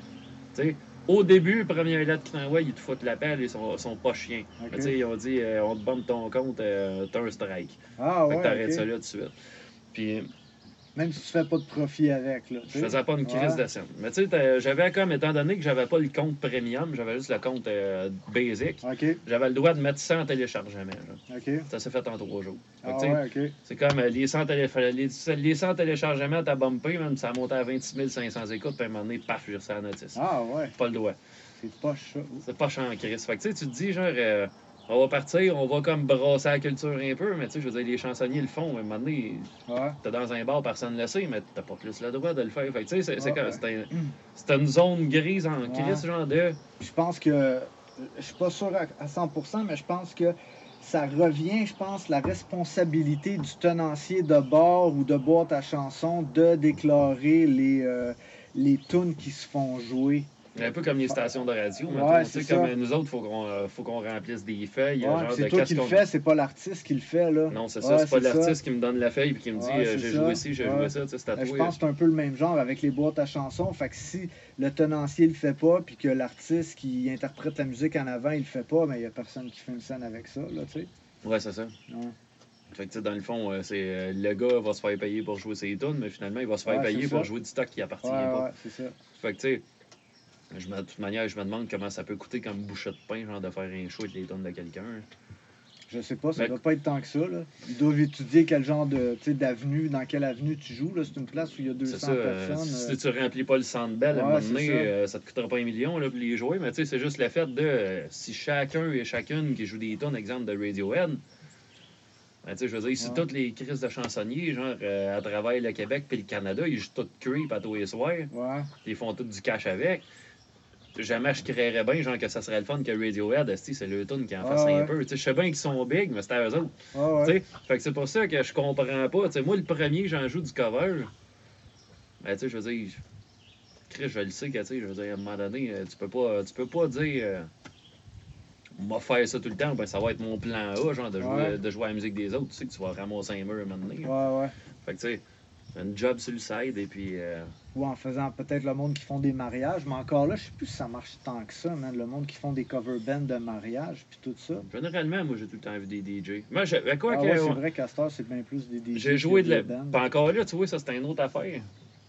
Tu sais, au début, première lettre qu'ils t'envoient, ils te foutent la pelle, ils sont, sont pas chiens. Ils ont dit, euh, on te bombe ton compte, euh, t'as un strike. Ah fait que t'arrêtes ça là tout de suite. Puis Même si tu fais pas de profit avec, là. je sais. faisais pas une crise Ouais. de scène. Mais tu sais, j'avais comme, étant donné que j'avais pas le compte premium, j'avais juste le compte euh, basic, j'avais le droit de mettre 100 téléchargements. Ça s'est fait en trois jours. Ah ouais. C'est comme euh, les 100, télé- les, les 100 téléchargements, t'as bumpé, même ça a monté à 26 500 écoutes, puis à un moment donné, paf, j'ai reçu la notice. Ah ouais, Pas le droit. c'est pas ça. C'est pas chiant, Chris. Fait que tu sais, tu te dis, genre, euh, on va partir, on va comme brasser la culture un peu, mais tu sais, je veux dire, les chansonniers le font, à un moment donné, Ouais. t'es dans un bar, personne ne le sait, mais t'as pas plus le droit de le faire. Fait tu sais, c'est- Ouais, ouais. un- une zone grise en Ouais. Chris, genre de. Je pense que, je suis pas sûr à, à 100%, mais je pense que ça revient, je pense, la responsabilité du tenancier de bar ou de boîte à chansons de déclarer les, euh, les tunes qui se font jouer. Un peu comme les stations de radio, Ouais, c'est comme nous autres, faut qu'on euh, faut qu'on remplisse des feuilles, Ouais, genre de c'est toi qui le fais, c'est pas l'artiste qui le fait, là. Non, c'est ça, c'est pas l'artiste qui me donne la feuille et qui me dit euh, j'ai joué ci, j'ai joué ça, tu sais, c'est Euh, Je pense que c'est un peu le même genre avec les boîtes à chansons. Fait que si le tenancier le fait pas, puis que l'artiste qui interprète la musique en avant, il le fait pas, mais il y a personne qui fait une scène avec ça, là, tu sais. Ouais, c'est ça. Ouais. Fait que, tu sais, dans le fond, euh, c'est euh, le gars va se faire payer pour jouer ses tunes, mais finalement, il va se faire Ouais, payer pour jouer du stock qui appartient Ouais, pas. ouais, c'est ça. Fait que, tu sais, je me- de toute manière, je me demande comment ça peut coûter comme bouchée de pain, genre de faire un show avec les tonnes de quelqu'un. Je sais pas, ça Mais- doit pas être tant que ça, là. Ils doivent étudier quel genre de, d'avenue, dans quelle avenue tu joues, là. C'est une place où il y a 200 C'est ça. euh, personnes. si euh, tu remplis pas le centre belle, à un Ouais, moment donné, ça. euh, ça te coûtera pas un million là, pour les jouer, mais tu sais, c'est juste le fait de euh, si chacun et chacune qui joue des tonnes, exemple de Radiohead, ben, je veux dire, si Ouais. toutes les crises de chansonniers, genre euh, à travers le Québec puis le Canada, ils jouent tout creep à tous les soirs, Ouais. ils font tout du cash avec. Jamais je créerais bien, genre, que ça serait le fun que Radiohead, c'est le tune qui en Ah, fasse un peu. Tu sais, je sais bien qu'ils sont big, mais c'était à eux autres. Ah ouais. Fait que c'est pour ça que je comprends pas. Moi, le premier, j'en joue du cover. Ben, tu sais, je veux dire. Chris, je le sais que, tu sais, je veux dire, à un moment donné, euh, tu peux pas, tu peux pas dire. euh, on va faire ça tout le temps, ben ça va être mon plan A, genre, de jouer, Ouais. de jouer à la musique des autres. Tu sais que tu vas ramasser un mur un moment donné. Ouais, ouais. Fait que, tu sais, un job sur le side, et puis. euh, Ou en faisant peut-être le monde qui font des mariages, mais encore là, je sais plus si ça marche tant que ça, man. Le monde qui font des cover bands de mariage, puis tout ça. généralement, moi, j'ai tout le temps vu des DJ. Moi, je, quoi Ah que. ouais, c'est vrai heure, c'est bien plus des DJ. J'ai joué de la. Pas encore là, tu vois, ça c'est une autre affaire.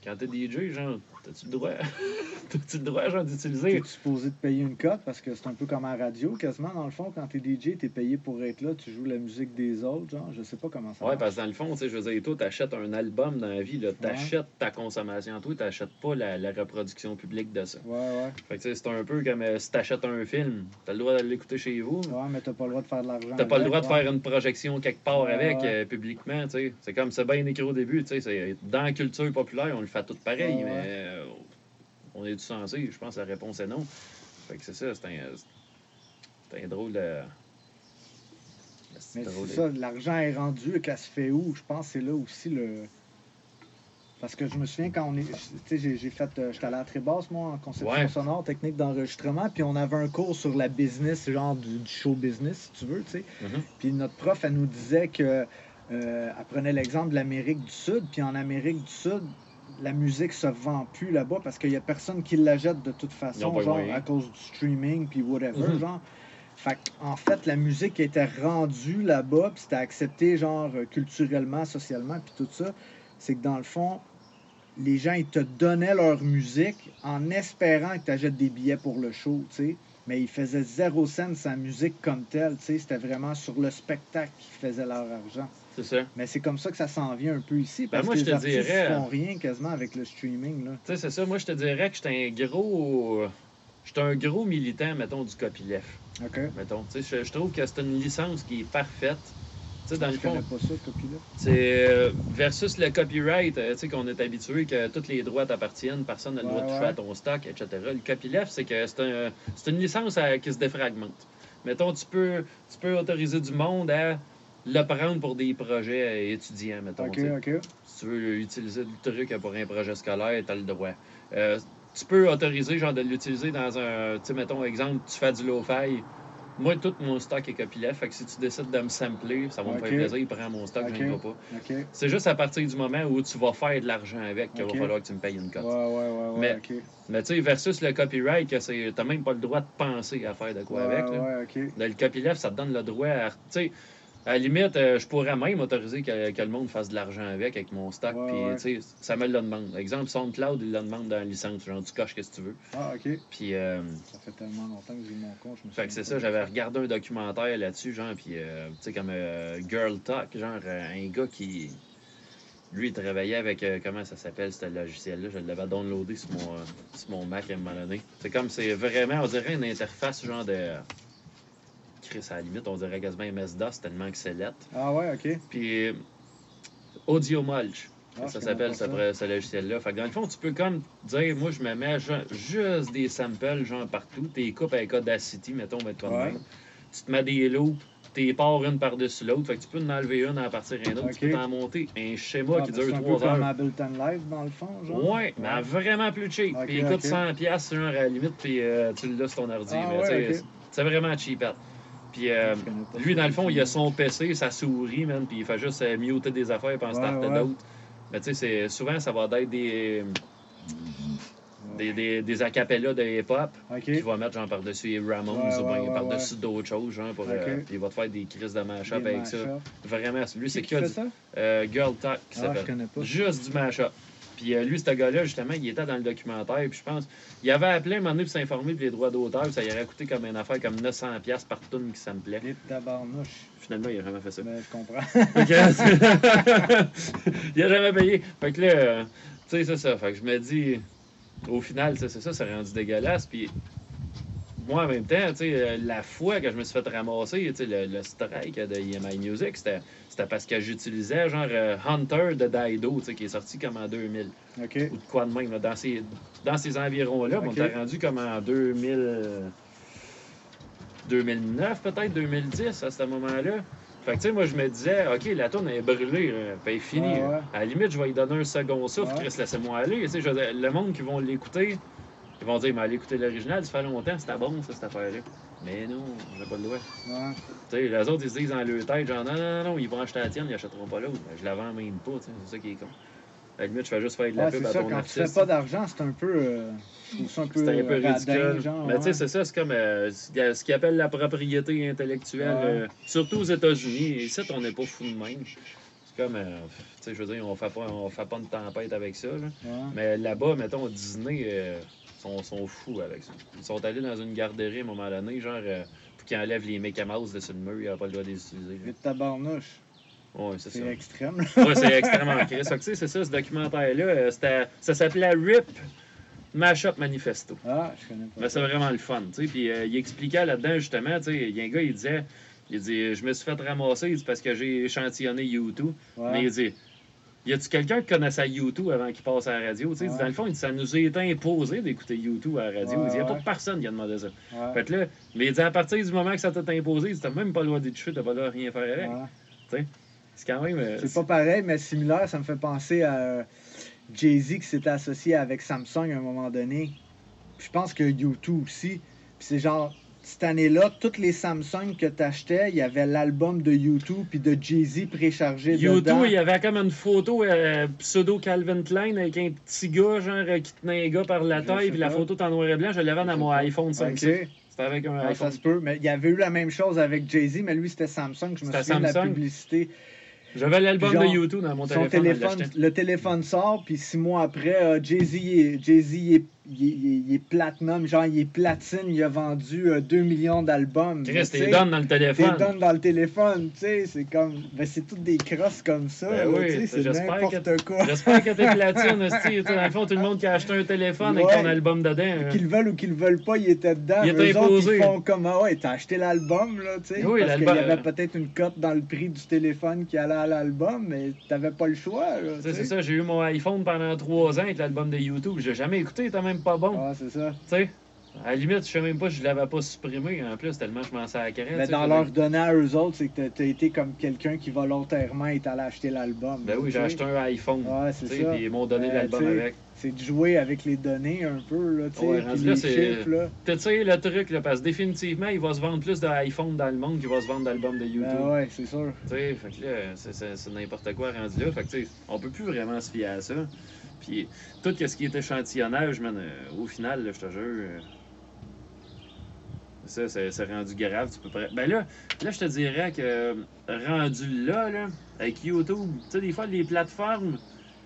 Quand t'es DJ, genre, t'as-tu le droit? <laughs> t'as-tu le droit, genre, d'utiliser? T'es supposé te payer une cote? Parce que c'est un peu comme à la radio, quasiment, dans le fond. Quand t'es DJ, t'es payé pour être là, tu joues la musique des autres, genre. Je sais pas comment ça Ouais, marche. parce que dans le fond, tu sais, je veux dire, toi, t'achètes un album dans la vie, là, t'achètes ta consommation, toi, t'achètes pas la, la reproduction publique de ça. Ouais, ouais. Fait que, tu sais, c'est un peu comme euh, si t'achètes un film, t'as le droit de l'écouter chez vous. Ouais, mais t'as pas le droit de faire de l'argent. T'as pas le droit de faire une projection quelque part Ouais, avec, euh, publiquement, tu sais. C'est comme c'est bien écrit au début, tu sais. Dans la culture populaire, on le fait tout pareil, mais on est-tu censé? Je pense que la réponse est non. Fait que c'est ça, c'est un, c'est un drôle de. c'est Mais drôle c'est de- ça, l'argent est rendu, qu'elle se fait où? Je pense que c'est là aussi le. Parce que je me souviens quand on est. Tu sais, j'ai- j'ai fait. euh, J'étais allé à Trébasse, moi, en conception Ouais. sonore, technique d'enregistrement, puis on avait un cours sur la business, genre du, du show business, si tu veux, tu sais. Mhm. Puis notre prof, elle nous disait que. euh, elle prenait l'exemple de l'Amérique du Sud, puis en Amérique du Sud, la musique se vend plus là-bas parce qu'il y a personne qui la jette de toute façon, genre à cause du streaming, puis whatever, genre. Fait en fait, la musique était rendue là-bas, puis c'était accepté, genre, culturellement, socialement, puis tout ça. C'est que dans le fond, les gens, ils te donnaient leur musique en espérant que tu achètes des billets pour le show, tu sais. Mais ils faisaient zéro cent sa musique comme telle, tu sais. C'était vraiment sur le spectacle qu'ils faisaient leur argent. C'est ça. Mais c'est comme ça que ça s'en vient un peu ici, parce Ben, moi, que je les te dirais, font rien quasiment avec le streaming, là. Tu sais, c'est ça. Moi, je te dirais que j'étais un gros. J'étais un gros militant, mettons, du copyleft. OK? Mettons. Tu sais, je, trouve que c'est une licence qui est parfaite. Tu sais, dans le je fond, connais pas ça, copie-là. c'est euh, versus le copyright, euh, tu sais, qu'on est habitué que tous les droits t'appartiennent, personne n'a le droit de toucher ouais. à ton stock, etc. Le copyleft, c'est que c'est un, c'est une licence à- qui se défragmente. Mettons, tu peux, tu peux autoriser du monde à le prendre pour des projets étudiants, mettons. OK. OK. Si tu veux utiliser le truc pour un projet scolaire, tu as le droit. Euh, tu peux autoriser, genre, de l'utiliser dans un. Tu sais, mettons, exemple, tu fais du lo-fi. Moi, tout mon stock est copyleft. Fait que si tu décides de me sampler, ça va me faire plaisir, prends mon stock, je ne pas. C'est juste à partir du moment où tu vas faire de l'argent avec qu'il va falloir que tu me payes une cote. ouais, ouais, ouais, Mais-. Mais tu sais, versus le copyright, que c'est, t'as même pas le droit de penser à faire de quoi avec. là. le copyleft, ça te donne le droit à. Tu sais, à la limite, euh, je pourrais même autoriser que, que le monde fasse de l'argent avec, avec mon stock. Ouais, Puis, ça me le demande. Exemple, SoundCloud, il le demande dans la licence. Genre, tu coches ce que tu veux. Ah, OK. Puis, euh, Ça fait tellement longtemps que j'ai mon compte, je me fait que c'est ça, j'avais regardé un documentaire là-dessus, genre, puis, euh, tu sais, comme euh, Girl Talk, genre, euh, un gars qui. Lui, il travaillait avec. euh, comment ça s'appelle, ce logiciel-là? Je l'avais downloadé sur mon, sur mon Mac à un moment donné. C'est comme, c'est vraiment, on dirait une interface, genre de. Chris, à la limite, on dirait quasiment MS-DOS tellement que c'est lettre. Ah, ouais, OK. Puis Audio Mulch, Ah, ça s'appelle ce, logiciel-là. Fait que dans le fond, tu peux comme dire, moi, je me mets ju- juste des samples, genre partout. T'es coupes avec Audacity, mettons, mais toi de Ouais. même. Tu te mets des loops, t'es pars une par-dessus l'autre. Fait que tu peux en enlever une à partir d'une autre. Ok. Tu peux t'en monter un schéma Ah, qui ben, dure c'est un peu 3 comme heures. Ableton Live, dans le fond, genre? Ouais, mais vraiment plus cheap. Ok, puis il coûte ok. 100$, piastres, genre à la limite, puis euh, tu l'as sur ton ordi. Ah, mais ouais, tu sais, ok. c'est vraiment cheapette. Puis euh, lui, ça. dans le fond, il a son PC, sa souris, man, puis il fait juste euh, muter des affaires puis en Ouais, starter ouais. d'autres. Mais tu sais, souvent, ça va être des, des, des, des acapellas de hip-hop OK. qu'il va mettre genre par-dessus les Ramones Ouais, ou bien par-dessus d'autres choses, genre, pour, euh, il va te faire des crises de mash-up avec ça. Vraiment, lui, c'est Qui qui que fait du ça? euh, Girl Talk qui Ah, s'appelle. Juste du mash-up. Puis euh, lui, ce gars-là, justement, il était dans le documentaire. Puis je pense, il avait appelé un moment donné pour s'informer les droits d'auteur. Ça lui aurait coûté comme une affaire comme 900$ par tune qui ça me plaît. Finalement, il a vraiment fait ça. Ben, je comprends. <laughs> <laughs> Il a jamais payé. Fait que là, euh, tu sais, c'est ça. Fait que je me dis, au final, c'est ça, c'est rendu dégueulasse. Puis moi, en même temps, euh, la fois que je me suis fait ramasser, le, le strike de EMI Music, c'était parce que j'utilisais genre euh, Hunter de Daido, qui est sorti comme en 2000. OK. Ou de quoi de même, dans ces, dans ces environs-là. On était rendu comme en 2000, euh, 2009, peut-être, 2010, à ce moment-là. Fait que, tu sais, moi, je me disais, OK, la tourne est brûlée, est finie. Ouais, ouais. À la limite, je vais lui donner un second souffle, Ouais. Chris, laissez-moi aller. Tu sais, le monde qui vont l'écouter, ils vont dire, mais allez écouter l'original, ça fait longtemps, c'était bon, ça, cette affaire-là. Mais non, j'ai pas le droit. Ouais. Tu sais, les autres, ils se disent dans leur tête, genre, non, non, non, ils vont acheter la tienne, ils achèteront pas l'autre. Ben, je la vends même pas, tu c'est ça qui est con. À la limite, je fais juste faire de la Ouais, pub à ça, ton quand tu artiste. fais pas d'argent, c'est un peu. euh, je trouve ça un peu, C'est un peu radin, ridicule. genre. mais tu sais, c'est ça, c'est comme euh, ce qu'ils appellent la propriété intellectuelle, Ouais. euh, surtout aux États-Unis. Ici, on n'est pas fou de même. C'est comme, euh, tu sais, je veux dire, on on fait pas de tempête avec ça. là. Mais là-bas, mettons, Disney, euh, sont, sont fous avec ça. Ils sont allés dans une garderie à un moment donné, genre, euh, pour qu'ils enlèvent les Mouse de le mur, il n'y a pas le droit de les utiliser. Mais tabarnouche. Ouais, c'est ça. c'est extrême. Ouais, c'est extrêmement <laughs> crise. Tu sais, c'est ça, ce documentaire-là. euh, c'était- ça s'appelait RIP Mashup Manifesto. Ah, je connais pas. Mais c'est vraiment le fun, tu sais. Puis euh, il expliquait là-dedans, justement, tu sais, il y a un gars, il disait, il dit, je me suis fait ramasser il dit, parce que j'ai échantillonné YouTube. Ouais. Mais il dit, y a-tu quelqu'un qui connaissait YouTube avant qu'il passe à la radio? Tu Ouais. dans le fond, ça nous a été imposé d'écouter YouTube à la radio. Il dit, y a pas ouais. de personne qui a demandé ça. Fait que là, mais il dit, à partir du moment que ça t'a imposé, t'as même pas le droit d'être cheveux, t'as pas le droit de rien faire avec. C'est quand même. euh, C'est pas pareil, mais similaire, ça me fait penser à euh, Jay-Z qui s'était associé avec Samsung à un moment donné. Puis je pense que YouTube aussi. Puis c'est genre, cette année-là, toutes les Samsung que tu achetais, il y avait l'album de YouTube puis de Jay-Z préchargé dedans. YouTube, il y avait comme une photo euh, pseudo Calvin Klein avec un petit gars, genre, euh, qui tenait un gars par la taille, puis la photo en noir et blanc. Je l'avais dans mon iPhone 5. Ok. C'était avec un iPhone. ça se peut, mais il y avait eu la même chose avec Jay-Z, mais lui c'était Samsung. Je me souviens de la Samsung? publicité. J'avais l'album de YouTube dans mon Son téléphone. je téléphone, le téléphone sort, puis six mois après, euh, Jay-Z est, Jay-Z, il est, il est- il est- il est platinum, genre il est platine, il a vendu euh, 2 millions d'albums. Chris, t'es donne dans le T'es téléphone. donne dans le téléphone, tu sais, c'est comme. Ben, c'est toutes des crosses comme ça, Ben oui, c'est j'espère n'importe quoi. J'espère que t'es platine, <laughs> sais, Dans le fond, tout le monde qui a acheté un téléphone avec Ouais. ton album dedans. hein. Qu'ils le veulent ou qu'ils le veulent pas, il était dedans. Il était Eux autres, imposé. ils font comme ah ouais, t'as acheté l'album, là, tu sais. Oui, parce qu'il y avait peut-être une cote dans le prix du téléphone qui allait à l'album, mais t'avais pas le choix, C'est ça, j'ai eu mon iPhone pendant trois ans avec l'album de YouTube. J'ai jamais écouté, même pas bon. Ah, c'est ça. Tu sais, à la limite, je sais même pas je l'avais pas supprimé en plus, tellement je m'en sacrais. Mais tu sais, dans leur donner à eux autres, c'est que t'as- été comme quelqu'un qui volontairement est allé acheter l'album. Ben oui, j'ai acheté un iPhone. Ouais, c'est ça. Puis ils m'ont donné Euh, l'album avec. C'est de jouer avec les données un peu, là, tu sais, Ouais, les chiffres, là. Tu sais, le truc, là, parce que définitivement, il va se vendre plus d'iPhone dans le monde qu'il va se vendre d'albums de YouTube. Ben ouais, c'est sûr. Tu sais, fait que là, c'est n'importe quoi rendu là. Fait que, tu sais, on peut plus vraiment se fier à ça. Puis, tout ce qui est échantillonnage, man, euh, au final, là, je te jure, euh, ça, c'est rendu grave. Tu peux Ben là, là, je te dirais que euh, rendu là, là, avec YouTube, tu sais, des fois, les plateformes,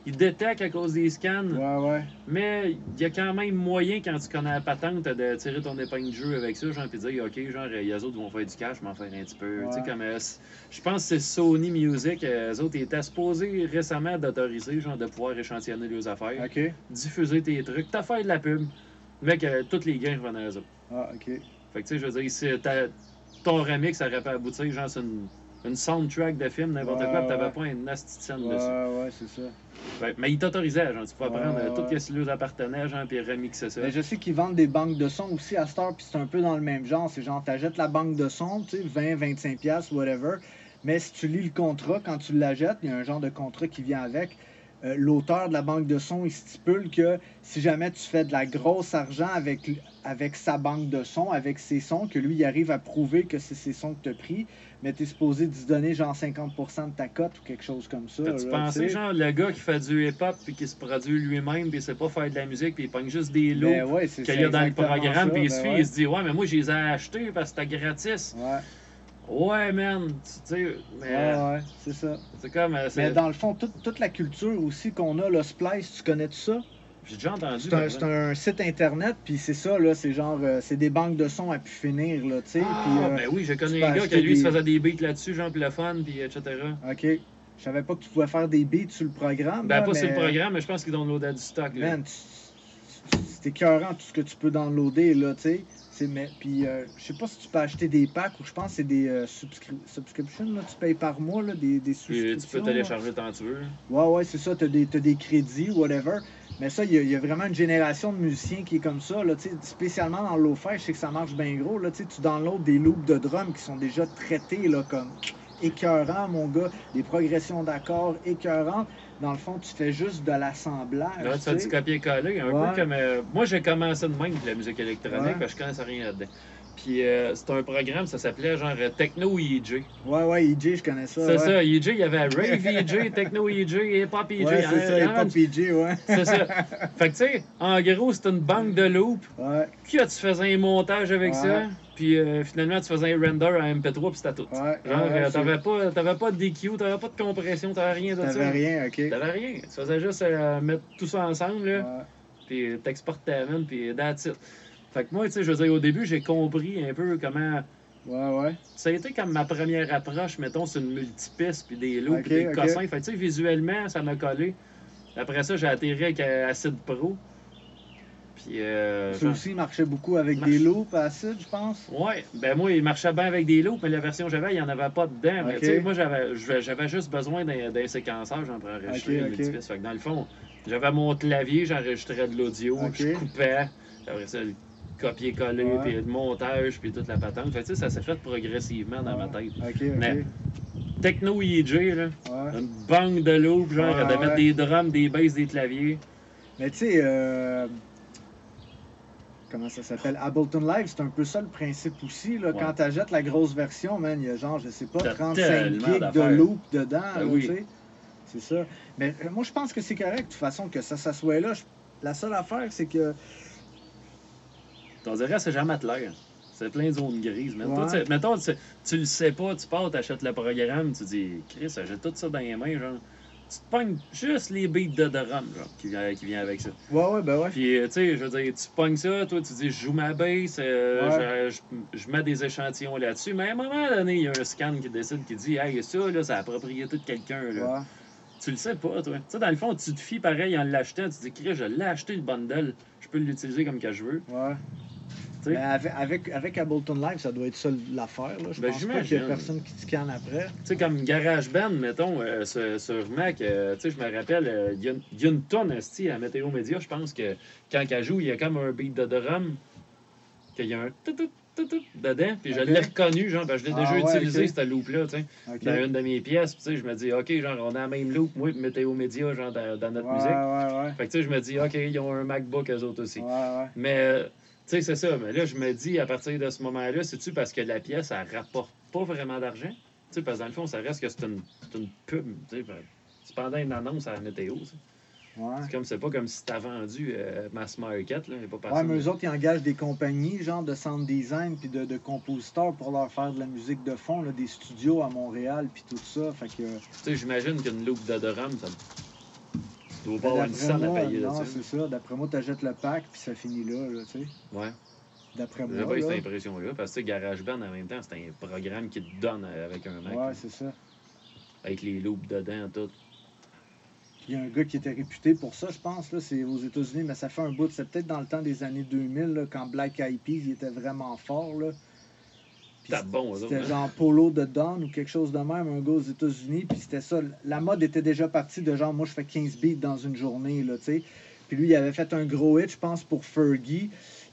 ils détectent à cause des scans. Ouais, ouais. Mais il y a quand même moyen, quand tu connais la patente, de tirer ton épingle de jeu avec ça, genre, puis dire, OK, genre, les autres vont faire du cash, m'en faire un petit peu. Tu sais, comme, euh, je pense que c'est Sony Music, euh, eux autres, ils étaient supposés récemment d'autoriser, genre, de pouvoir échantillonner leurs affaires, Ok. diffuser tes trucs, t'as fait de la pub, mais que tous les gains revenaient à eux autres. Ah, ok. Fait que, tu sais, je veux dire, ton remix, ça aurait pu aboutir, genre, c'est une, une soundtrack de film, n'importe Ouais, quoi, puis t'avais pas un asti de scène Ouais, dessus. ouais, c'est ça. Mais ils t'autorisaient, genre, tu pouvais prendre euh, ouais. tout ce qui leur appartenait, genre, puis remixer ça. Mais je sais qu'ils vendent des banques de sons aussi à Star, puis c'est un peu dans le même genre. C'est genre, t'achètes la banque de sons, tu sais, 20, 25 pièces, whatever. Mais si tu lis le contrat, quand tu l'achètes, il y a un genre de contrat qui vient avec. Euh, L'auteur de la banque de sons, il stipule que si jamais tu fais de la grosse argent avec, avec sa banque de sons, avec ses sons, que lui, il arrive à prouver que c'est ses sons que tu as pris, mais tu es supposé d'y donner genre 50% de ta cote ou quelque chose comme ça. Pensé, tu sais. genre, le gars qui fait du hip-hop puis qui se produit lui-même puis il sait pas faire de la musique puis il pogne juste des lots Ben ouais, c'est qu'il y a dans le programme puis il ben se ouais. il se dit ouais mais moi je les ai achetés parce que c'était gratis. Ouais, Ouais man, tu sais, mais ouais, ouais, c'est ça. c'est comme, euh, Mais dans le fond, toute, toute la culture aussi qu'on a, le Splice, tu connais tout ça? J'ai déjà entendu. C'est un, mais c'est un site internet, puis c'est ça, là, c'est genre, euh, c'est des banques de sons à pu finir, là, tu sais. Ah, euh, ben oui, j'ai connu tu un gars qui lui se des- faisait des beats là-dessus, genre puis le fun puis etc. OK. Je savais pas que tu pouvais faire des beats sur le programme. Ben là, pas sur le programme, mais je pense qu'ils downloadaient du stock. Là. Man, c'est écœurant tout ce que tu peux downloader, là, tu sais. Mais, puis, euh, je sais pas si tu peux acheter des packs ou je pense que c'est des euh, subscri- subscriptions. Là, tu payes par mois, là, des, des subscriptions. tu peux télécharger tant que tu veux. Ouais, ouais, c'est ça. Tu as, des crédits, whatever. Mais ça, il y, a- il y a vraiment une génération de musiciens qui est comme ça. Là, spécialement dans le lo-fi, je sais que ça marche bien gros. Là, tu downloads des loops de drum qui sont déjà traités là, comme écœurants, mon gars. Des progressions d'accords écœurantes. Dans le fond, tu fais juste de l'assemblage. Là, tu fais du copier-coller. Un Ouais. peu comme. euh, moi, j'ai commencé de même avec la musique électronique, Ouais. parce que je connaissais rien là-dedans. Puis euh, c'était un programme, ça s'appelait genre euh, Techno EJ. Ouais, ouais, EJ, je connais ça. C'est ouais. ça, EJ, il y avait Rave EJ, <laughs> Techno EJ, Hip Hop EJ. Ouais, c'est ça, Hip Hop EJ, ouais. C'est ça. Fait que tu sais, en gros, c'était une banque de loops. Ouais, Puis tu faisais un montage avec Ouais. ça? Puis euh, finalement, tu faisais un render à MP3, puis c'était tout. ouais. Genre, euh, t'avais pas, t'avais pas de DQ, t'avais pas de compression, t'avais rien de ça. T'avais rien, ok. T'avais rien. Tu faisais juste mettre tout ça ensemble, là. Ouais. puis t'exportais même, puis that's it. Fait que moi, tu sais, je veux dire, au début, j'ai compris un peu comment. Ouais, ouais. Ça a été comme ma première approche, mettons, sur une multipiste, puis des loops, Ok, puis des cossins. Fait tu sais, visuellement, ça m'a collé. Après ça, j'ai atterri avec Acid Pro. Puis, euh, Ça genre- aussi marchait beaucoup avec Marche. des loops acides, je pense? Ouais, ben moi, il marchait bien avec des loops, mais la version que j'avais, il n'y en avait pas dedans. Mais tu sais, moi, j'avais juste besoin d'un séquençage hein, pour enregistrer Ok, une ok. multipiste. Fait que dans le fond, j'avais mon clavier, j'enregistrais de l'audio, je coupais, après ça, le copier-coller, Ouais. puis le montage, puis toute la patente. Fait ça s'est fait progressivement dans ma tête. Mais- Techno EJ, là, Ouais. une banque de loops, genre, de mettre des drums, des basses, des claviers. Mais tu sais, euh, comment ça s'appelle? Ableton Live, c'est un peu ça le principe aussi. Là. Quand t'achètes la grosse version, man, il y a genre, je sais pas, T'as 35 tellement gigs de loop dedans. Ben là, oui. C'est ça. Mais euh, moi, je pense que c'est correct, de toute façon, que ça, ça soit là. La seule affaire, c'est que. T'en dirais, c'est jamais clair. C'est plein de zones grises. Mais toi, Ouais. mettons, tu, tu le sais pas, tu pars, t'achètes le programme, tu dis, Chris, j'ai tout ça dans les mains, genre. Tu te pognes juste les beats de drum, genre, qui vient, qui vient avec ça. Ouais, ouais, ben ouais. Puis, euh, tu sais, je veux dire, tu pognes ça, toi, tu dis, je joue ma bass, euh, je, je- je mets des échantillons là-dessus, mais à un moment donné, il y a un scan qui décide, qui dit, hey, ça, là, c'est la propriété de quelqu'un, là. Ouais. Tu le sais pas, toi. Tu sais, dans le fond, tu te fies pareil en l'achetant, tu dis, Chris, je l'ai acheté le bundle, je peux l'utiliser comme que je veux. Ouais. Avec, avec, avec Ableton Live, ça doit être ça l'affaire. Je Ben, pense pas qu'il y a personne qui te scanne après. Tu sais, comme GarageBand, mettons, euh, sur, sur Mac, euh, tu sais, je me rappelle, euh, il y, a une- il y a une tonne à Météo Média, je pense que quand elle joue, il y a comme un beat de drum, qu'il y a un tout tout tout tout dedans, puis je l'ai reconnu, genre, ben, je l'ai Ah déjà ouais, utilisé, cette loop-là, tu sais, dans une de mes pièces, tu sais, je me dis, OK, genre, on a la même loop, moi, et Météo Média, genre, dans, dans notre ouais, musique. ouais. Fait que, tu sais, je me dis, OK, ils ont un MacBook, eux autres aussi. Mais, euh, sais, c'est ça. Mais là, je me dis, à partir de ce moment-là, c'est-tu parce que la pièce, elle rapporte pas vraiment d'argent? Tu sais, parce que dans le fond, ça reste que c'est une, une pub. Tu sais, c'est pendant une annonce à la météo. sais. Ouais. C'est comme, c'est pas comme si t'as vendu euh, Mass Market, là. Pas Ouais, mais eux autres, ils engagent des compagnies, genre de sound design puis de, de compositeurs pour leur faire de la musique de fond, là, des studios à Montréal puis tout ça. Fait que. Tu sais, j'imagine qu'une loop de drum, ça. Tu dois pas avoir une scène à moi, payer non, là-dessus. c'est ça. D'après moi, t'achètes le pack puis ça finit là, là tu sais. Ouais. D'après J'ai moi. pas eu là. cette impression-là. Parce que tu GarageBand, en même temps, c'est un programme qui te donne euh, avec un Mac. Ouais, c'est ça. avec les loops dedans, tout. Il y a un gars qui était réputé pour ça, je pense, là, c'est aux États-Unis, mais ça fait un bout. C'est peut-être dans le temps des années 2000, là, quand Black Eyed Peas il était vraiment fort. Là. Bon, C'était hein? genre Polo de Don ou quelque chose de même, un gars aux États-Unis. Puis c'était ça. La mode était déjà partie de genre, moi je fais 15 beats dans une journée, là, tu sais. Puis lui, il avait fait un gros hit, je pense, pour Fergie.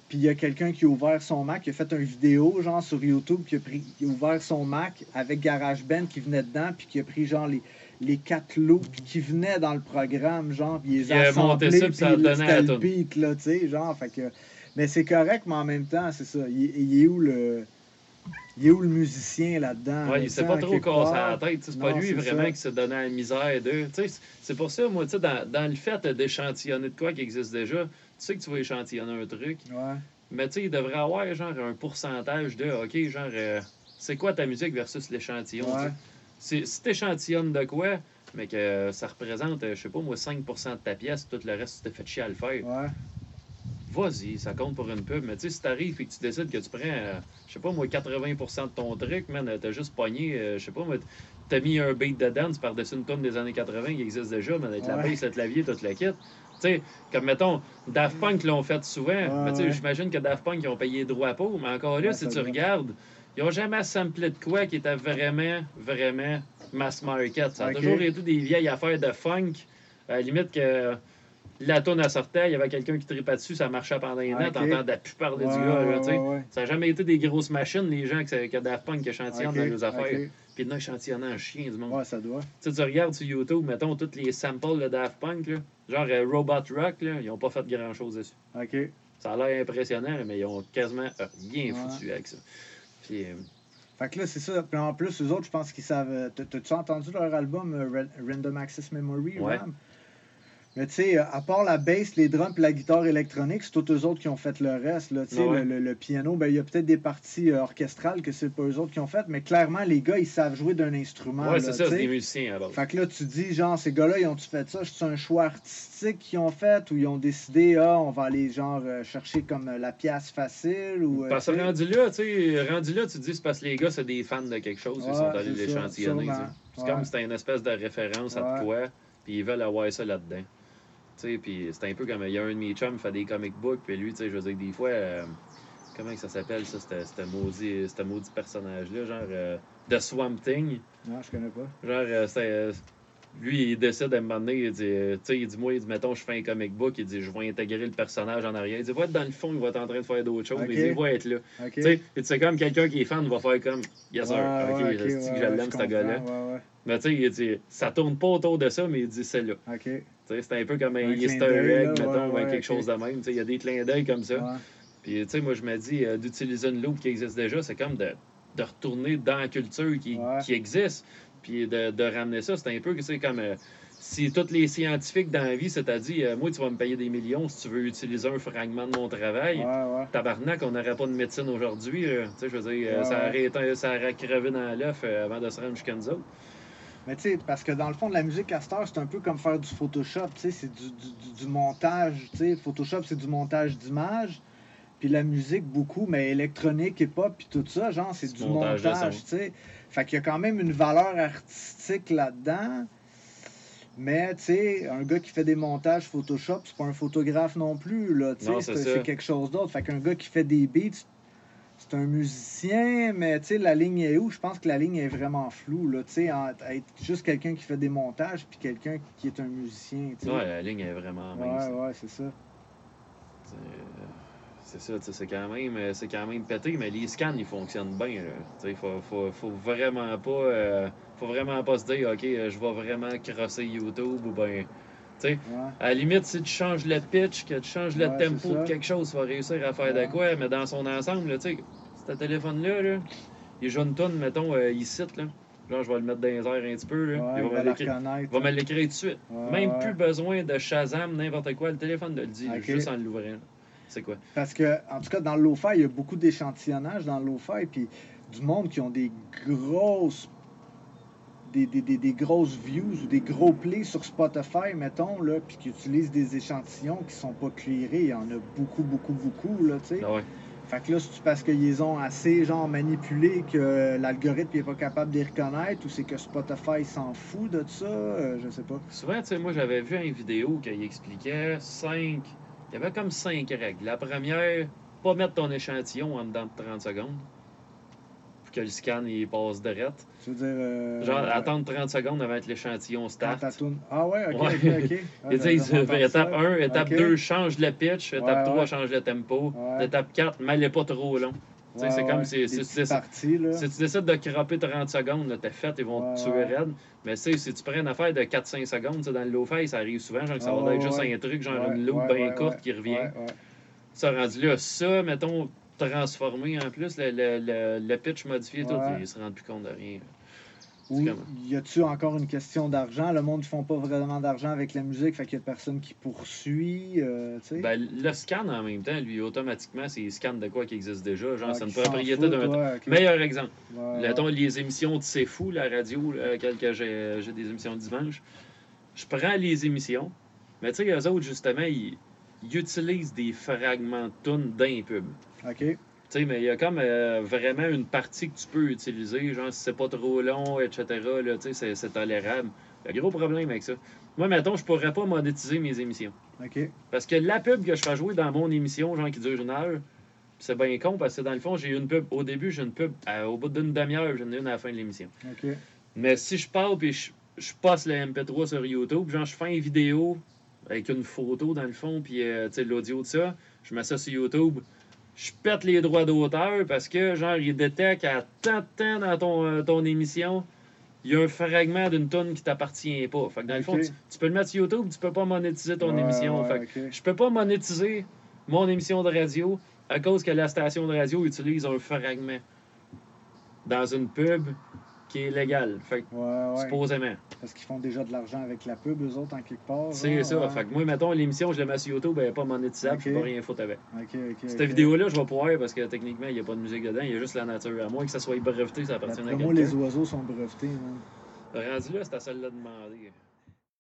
Puis il y a quelqu'un qui a ouvert son Mac, qui a fait une vidéo, genre sur YouTube, qui a, pris, qui a ouvert son Mac avec GarageBand qui venait dedans, puis qui a pris genre les, les quatre loops qui venaient dans le programme, genre, puis il les Il a a assemblés, monté ça, puis ça a donné le beat, là, tu sais, genre, fait que... Mais c'est correct, mais en même temps, c'est ça, il, il est où le... Il est où le musicien là-dedans? Ouais, il s'est tu pas trop cassé part? la tête. tu C'est pas lui vraiment ça. qui s'est donné la misère d'eux. Tu C'est pour ça, moi, tu dans, dans le fait d'échantillonner de quoi qui existe déjà, tu sais que tu vas échantillonner un truc, Ouais, mais tu sais, il devrait avoir genre un pourcentage de, OK, genre, euh, c'est quoi ta musique versus l'échantillon? tu ouais, Si, si t'échantillonnes de quoi, mais que ça représente, euh, je sais pas, moi, 5% de ta pièce, tout le reste, tu t'es fait chier à le faire. ouais. Vas-y, ça compte pour une pub. Mais tu sais, si t'arrives et que tu décides que tu prends, euh, je sais pas moi, 80% de ton truc, man, euh, t'as juste pogné, euh, je sais pas moi, t'as mis un beat de dance par-dessus une tonne des années 80 qui existe déjà, mais avec la Ouais. bass, le clavier, tout le kit. Tu sais, comme mettons, Daft Punk l'ont fait souvent, mais tu sais, ouais. j'imagine que Daft Punk ils ont payé droit pour, mais encore là, Ouais, si tu regardes, ils ont jamais samplé de quoi qui était vraiment, vraiment mass market. Ça a toujours été des vieilles affaires de funk, à la limite que la tonne elle sortait, il y avait quelqu'un qui tripait dessus, ça marchait pendant net, Ok. t'entendais plus parler Ouais, du gars, là, ouais, ouais. Ça n'a jamais été des grosses machines, les gens que, que Daft Punk échantillonnent Ok, dans leurs affaires. ok. Puis là, échantillonnant un chien du monde. Ouais, ça doit. Tu sais, tu regardes sur YouTube, mettons, tous les samples de Daft Punk, là, genre euh, Robot Rock, là, ils ont pas fait grand-chose dessus. OK. Ça a l'air impressionnant, mais ils ont quasiment rien foutu avec ça. Puis, euh, Fait que là, c'est ça. Puis en plus, eux autres, je pense qu'ils savent. euh, t'as- T'as-tu entendu leur album Ra- Random Access Memory, Ouais. Ram? Mais tu sais, à part la bass, les drums et la guitare électronique, c'est tous eux autres qui ont fait le reste. Là. Tu sais, Ouais. le, le- le piano, ben, il y a peut-être des parties euh, orchestrales que c'est pas eux autres qui ont fait, mais clairement, les gars, ils savent jouer d'un instrument. ouais, là, c'est ça, c'est des musiciens base. Fait que là, tu dis, genre, ces gars-là, ils ont-tu fait ça? C'est un choix artistique qu'ils ont fait ou ils ont décidé, ah, on va aller, genre, euh, chercher comme euh, la pièce facile ou. Parce que rendu là, tu sais, rendu là, tu te dis, c'est parce que les gars, c'est des fans de quelque chose, ils sont allés l'échantillonner. C'est Ouais. comme si c'était une espèce de référence à quoi, puis ils veulent avoir ça là-dedans. Puis c'est un peu comme, il y a un de mes chums qui fait des comic books, puis lui, je veux dire, des fois, euh, comment que ça s'appelle, ça, c'était c'était maudit, personnage-là, genre euh, The Swamp Thing. Non, je connais pas. Genre, euh, c'est, euh, lui, il décide à un moment donné, il dit, euh, tu sais, il dit, moi, il dit, mettons, je fais un comic book, il dit, je vais intégrer le personnage en arrière. Il dit, va être dans le fond, il va être en train de faire d'autres choses, mais il dit, il va être là. OK. Tu sais, sais, comme quelqu'un qui est fan va faire comme, yes sir, Ouais, ok, ouais, je que l'aime, ce gars-là? Mais tu sais, il dit, ça tourne pas autour de ça, mais il dit, c'est là. OK. Tu sais, c'est un peu comme un, Un Easter egg, mettons, ouais, ou ouais, quelque chose de même. Tu sais, il y a des clins d'œil comme ça. Ouais. Puis, tu sais, moi, je me dis, euh, d'utiliser une loupe qui existe déjà, c'est comme de, de retourner dans la culture qui, qui existe, puis de, de ramener ça. C'est un peu, c'est comme euh, si tous les scientifiques dans la vie, c'est-à-dire, euh, moi, tu vas me payer des millions si tu veux utiliser un fragment de mon travail. Tabarnak, on n'aurait pas de médecine aujourd'hui. Tu sais, je veux dire, ça, aurait été- ça aurait crevé dans l'œuf avant de se rendre jusqu'à nous autres. Mais tu sais, parce que dans le fond, de la musique à c'est un peu comme faire du Photoshop, tu sais, c'est du, du, du- du montage, tu sais. Photoshop, c'est du montage d'images. Puis la musique, beaucoup, mais électronique, hip-hop, puis tout ça, genre, c'est Du montage montage, tu sais. Fait qu'il y a quand même une valeur artistique là-dedans. Mais, tu sais, un gars qui fait des montages Photoshop, c'est pas un photographe non plus, là, tu sais, c'est quelque chose d'autre. Fait qu'un gars qui fait des beats, c'est un musicien, mais tu sais, la ligne est où? Je pense que la ligne est vraiment floue, là, tu sais, être juste quelqu'un qui fait des montages, puis quelqu'un qui est un musicien, tu sais. Ouais, la ligne est vraiment mince. ouais, ouais, c'est ça. C'est euh, c'est ça, tu sais, c'est quand même euh, c'est quand même pété, mais les scans ils fonctionnent bien. là. Tu sais, faut, faut, faut vraiment pas euh, faut vraiment pas se dire ok je vais vraiment crosser YouTube ou ben. Ouais. à la limite, si tu changes le pitch, que tu changes le Ouais, tempo de quelque chose, tu vas réussir à faire Ouais. de quoi, mais dans son ensemble, tu sais, ce téléphone-là, là, il joue une tonne, mettons, euh, ici, là. Genre, je vais le mettre dans les airs un petit peu, là. Il va me la l'écrire- tout de suite. Même plus besoin de Shazam, n'importe quoi. Le téléphone te le dit, juste en l'ouvrant. C'est quoi? Parce que, en tout cas, dans le lo-fi, il y a beaucoup d'échantillonnage dans le lo-fi, puis du monde qui ont des grosses. Des, des, des, des grosses views ou des gros plays sur Spotify, mettons, là, puis qui utilisent des échantillons qui sont pas clearés. Il y en a beaucoup, beaucoup, beaucoup, là, tu sais. Ah ouais. Fait que là, c'est parce qu'ils ont assez, genre, manipulé que l'algorithme est pas capable de les reconnaître ou c'est que Spotify s'en fout de ça, euh, je sais pas. Souvent, tu sais, moi, j'avais vu une vidéo qui expliquait cinq. Il y avait comme cinq règles. La première, pas mettre ton échantillon en dedans de 30 secondes. Que le scan, il passe direct. Tu veux dire. euh, Genre, attendre 30 secondes avant que l'échantillon start. Ah ouais, ok, Ouais. ok, ok. <laughs> Ah, Ils j'avais disent, jamais entendu étape ça. 1, étape Ok. 2, change le pitch. Étape Ouais, 3, ouais. change le tempo. Étape 4, mais pas trop long. Tu sais, Ouais, c'est comme si- si tu parties, là. Si tu décides de cropper 30 secondes, là, t'es fait, ils vont Ouais, te tuer raide. Mais tu sais, si tu prends une affaire de 4-5 secondes, tu sais, dans le low-fi, ça arrive souvent, genre que ça Ah, va ouais, être juste un truc, genre une loupe bien courte qui revient. Ça rendu là, ça, mettons, transformé en plus, le, le, le, le pitch modifié, tout, ils se rendent plus compte de rien. Ou C'est comme- y a-tu encore une question d'argent? Le monde ne font pas vraiment d'argent avec la musique, fait qu'il y a personne qui poursuit, euh. Ben, le scan en même temps, lui, automatiquement, c'est scan de quoi qui existe déjà. Genre, Ah, c'est une propriété d'un. ouais. Meilleur exemple. Ouais. les émissions de C'est Fou, la radio, là, laquelle j'ai j'ai des émissions le dimanche. Je prends les émissions, mais tu sais, eux autres, justement, ils, ils utilisent des fragments de tunes d'un pub. Ok. Tu Tu sais, mais il y a comme euh, vraiment une partie que tu peux utiliser, genre si c'est pas trop long, etc. Là, tu sais, c'est- c'est tolérable. Il y a gros problème avec ça. Moi, mettons, je pourrais pas monétiser mes émissions. OK. Parce que la pub que je fais jouer dans mon émission, genre qui dure une heure, c'est bien con parce que dans le fond, j'ai une pub. Au début, j'ai une pub. euh, au bout d'une demi-heure, j'en ai une à la fin de l'émission. OK. Mais si je parle puis je, je passe le MP3 sur YouTube, genre je fais une vidéo avec une photo dans le fond, puis euh, tu sais, l'audio de ça, je mets ça sur YouTube, je pète les droits d'auteur parce que genre il détecte à tant de temps dans ton, euh, ton émission, il y a un fragment d'une tonne qui t'appartient pas. Fait que dans le fond, tu, tu peux le mettre sur YouTube, tu peux pas monétiser ton Ouais, émission. ouais, Fait que je peux pas monétiser mon émission de radio à cause que la station de radio utilise un fragment dans une pub qui est légale. Fait que, Ouais, ouais. supposément. Parce qu'ils font déjà de l'argent avec la pub, eux autres, en quelque part. C'est ça. ouais. Fait que moi, mettons, l'émission, je la mets sur YouTube, elle n'est pas monétisable, je peux rien foutre avec. Cette vidéo-là, je vais pouvoir parce que techniquement, il n'y a pas de musique dedans, il y a juste la nature. À moins que ça soit breveté, ça appartienne à quelqu'un. les oiseaux sont brevetés. man. Rendu là, c'est à celle-là de demander.